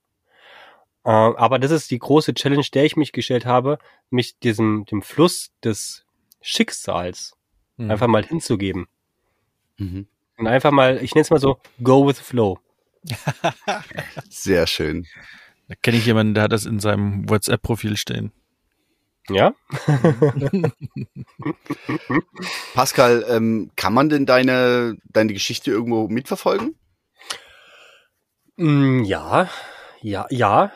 Äh, Aber das ist die große Challenge, der ich mich gestellt habe, mich diesem, dem Fluss des Schicksals Mhm. einfach mal hinzugeben. Mhm. Und einfach mal, ich nenne es mal so, go with the flow. Sehr schön. Da kenne ich jemanden, der hat das in seinem WhatsApp-Profil stehen. Ja? Pascal, ähm, kann man denn deine, deine Geschichte irgendwo mitverfolgen? Mm, Ja, ja, ja.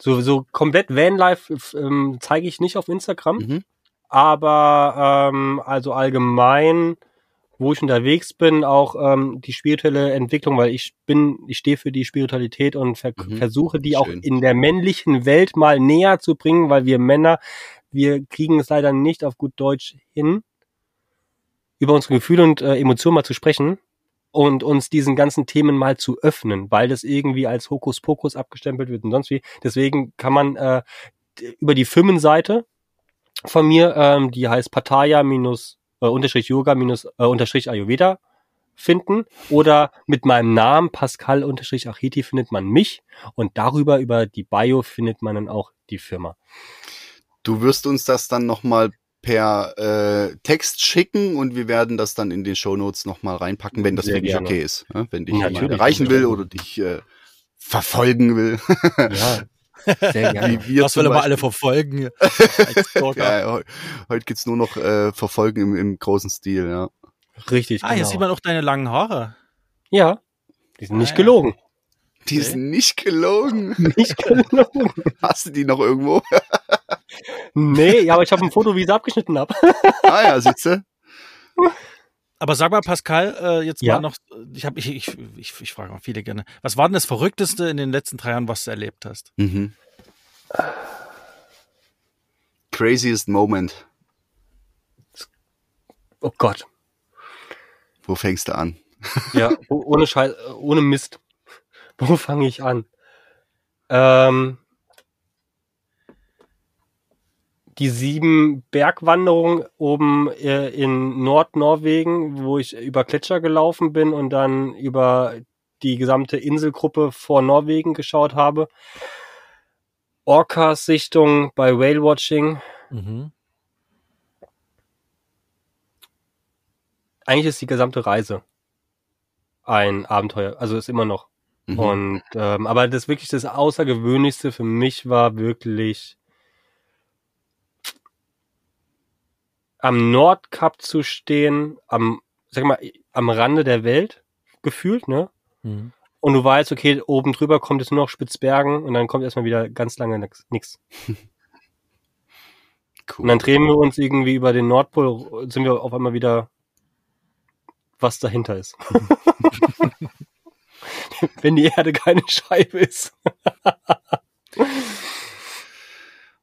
So, so komplett Vanlife ähm, zeige ich nicht auf Instagram, Mhm. aber ähm, also allgemein, wo ich unterwegs bin, auch ähm, die spirituelle Entwicklung, weil ich bin, ich stehe für die Spiritualität und ver Mhm. versuche die auch Schön. in der männlichen Welt mal näher zu bringen, weil wir Männer, wir kriegen es leider nicht auf gut Deutsch hin, über unsere Gefühle und äh, Emotionen mal zu sprechen und uns diesen ganzen Themen mal zu öffnen, weil das irgendwie als Hokuspokus abgestempelt wird und sonst wie. Deswegen kann man äh, über die Firmenseite von mir, ähm, die heißt Pattaya minus äh, unterstrich Yoga minus äh, unterstrich Ayurveda finden oder mit meinem Namen Pascal unterstrich Achiti findet man mich und darüber über die Bio findet man dann auch die Firma. Du wirst uns das dann nochmal per äh, Text schicken und wir werden das dann in den Shownotes nochmal reinpacken, wenn das Sehr für dich okay ist. Ne? Wenn dich Ja, jemand erreichen will oder dich äh, verfolgen will. Ja, sehr gerne. Wie wir Das will aber alle verfolgen. Ja, heu- heute gibt's nur noch äh, Verfolgen im, im großen Stil, ja. Richtig. ah, hier genau. sieht man auch deine langen Haare. Ja, die sind Ah, nicht ja. gelogen. Die Okay. sind nicht gelogen. Nicht gelogen. Hast du die noch irgendwo? Nee, ja, aber ich habe ein Foto, wie ich sie abgeschnitten habe. ah ja, sitze. Aber sag mal, Pascal, äh, jetzt Ja. mal noch, ich habe, ich, ich, ich, ich frage mal viele gerne. Was war denn das Verrückteste in den letzten drei Jahren, was du erlebt hast? Mhm. Craziest Moment. Oh Gott. Wo fängst du an? Ja, oh- ohne Scheiß, ohne Mist. Wo fange ich an? Ähm, die sieben Bergwanderungen oben äh, in Nordnorwegen, wo ich über Gletscher gelaufen bin und dann über die gesamte Inselgruppe vor Norwegen geschaut habe. Orcas-Sichtung bei Whale-Watching. Mhm. Eigentlich ist die gesamte Reise ein Abenteuer. Also ist immer noch. Mhm. Und ähm, aber das wirklich das Außergewöhnlichste für mich war wirklich am Nordkap zu stehen, am, sag mal, am Rande der Welt gefühlt, ne? Mhm. Und du weißt, okay, oben drüber kommt jetzt nur noch Spitzbergen und dann kommt erstmal wieder ganz lange nix. nix. cool. Und dann drehen wir uns irgendwie über den Nordpol, sind wir auf einmal wieder, was dahinter ist. Wenn die Erde keine Scheibe ist.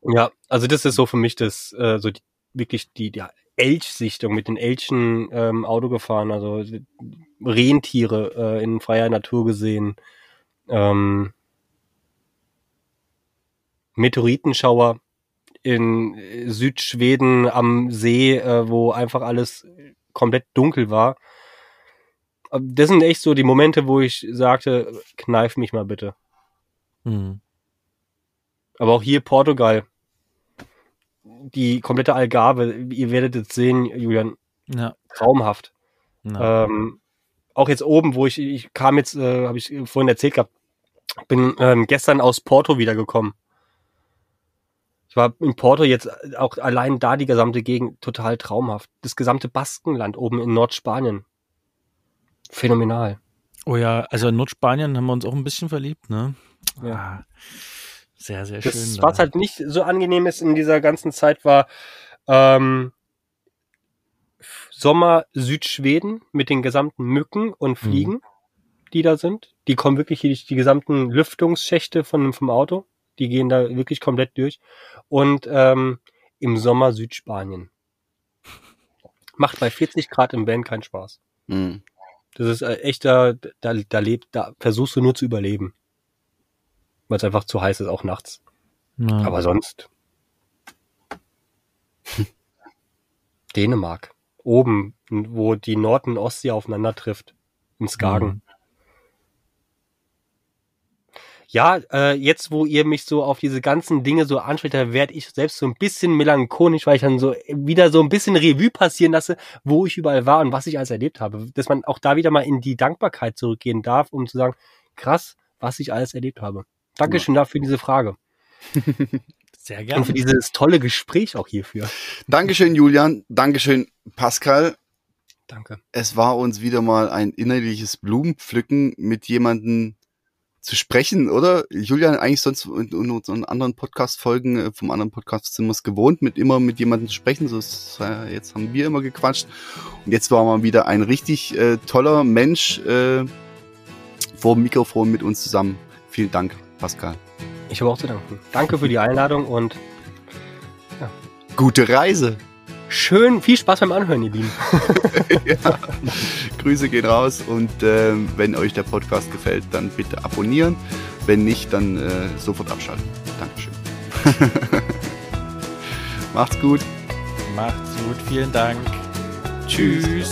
ja, also das ist so für mich das, äh, so die, wirklich die, die Elchsichtung mit den Elchen ähm, Auto gefahren, also Rentiere äh, in freier Natur gesehen. Ähm, Meteoritenschauer in äh, Südschweden am See, äh, wo einfach alles komplett dunkel war. Aber Das sind echt so die Momente, wo ich sagte, kneif mich mal bitte. Mhm. Aber auch hier Portugal. Die komplette Algarve, ihr werdet es sehen, Julian, Ja. traumhaft. ja. Ähm, auch jetzt oben, wo ich, ich kam jetzt, äh, habe ich vorhin erzählt gehabt, bin ähm, gestern aus Porto wiedergekommen. Ich war in Porto jetzt auch allein da die gesamte Gegend total traumhaft. Das gesamte Baskenland oben in Nordspanien. Phänomenal. Oh ja, also in Nordspanien haben wir uns auch ein bisschen verliebt, ne? Ja. Ah, sehr, sehr Das, schön. was da. halt nicht so angenehm ist in dieser ganzen Zeit, war ähm, Sommer Südschweden mit den gesamten Mücken und Fliegen, die da sind. Die kommen wirklich durch die gesamten Lüftungsschächte von, vom Auto. Die gehen da wirklich komplett durch. Und ähm, im Sommer Südspanien. Macht bei 40 Grad im Van keinen Spaß. Mhm. Das ist äh, echt, da, da, da lebt, da versuchst du nur zu überleben. Weil es einfach zu heiß ist, auch nachts. ja. Aber sonst. Dänemark. Oben, wo die Nord- und Ostsee aufeinander trifft. In Skagen. Ja, äh, jetzt, wo ihr mich so auf diese ganzen Dinge so anspricht, da werde ich selbst so ein bisschen melancholisch, weil ich dann so wieder so ein bisschen Revue passieren lasse, wo ich überall war und was ich alles erlebt habe. Dass man auch da wieder mal in die Dankbarkeit zurückgehen darf, um zu sagen, krass, was ich alles erlebt habe. Dankeschön dafür diese Frage. Sehr Und gerne. für dieses tolle Gespräch auch hierfür. Dankeschön, Julian. Dankeschön, Pascal. Danke. Es war uns wieder mal ein innerliches Blumenpflücken mit jemandem zu sprechen, oder? Julian, eigentlich sonst in, in unseren anderen Podcast-Folgen äh, vom anderen Podcast sind wir es gewohnt, mit immer mit jemandem zu sprechen. So ist, äh, jetzt haben wir immer gequatscht. Und jetzt war mal wieder ein richtig äh, toller Mensch äh, vor dem Mikrofon mit uns zusammen. Vielen Dank, Pascal. Ich habe auch zu danken. Danke für die Einladung und Gute Reise. schön, viel Spaß beim Anhören, ihr Lieben. ja. Grüße gehen raus und ähm, wenn euch der Podcast gefällt, dann bitte abonnieren. Wenn nicht, dann äh, sofort abschalten. Dankeschön. Macht's gut. Macht's gut. Vielen Dank. Tschüss.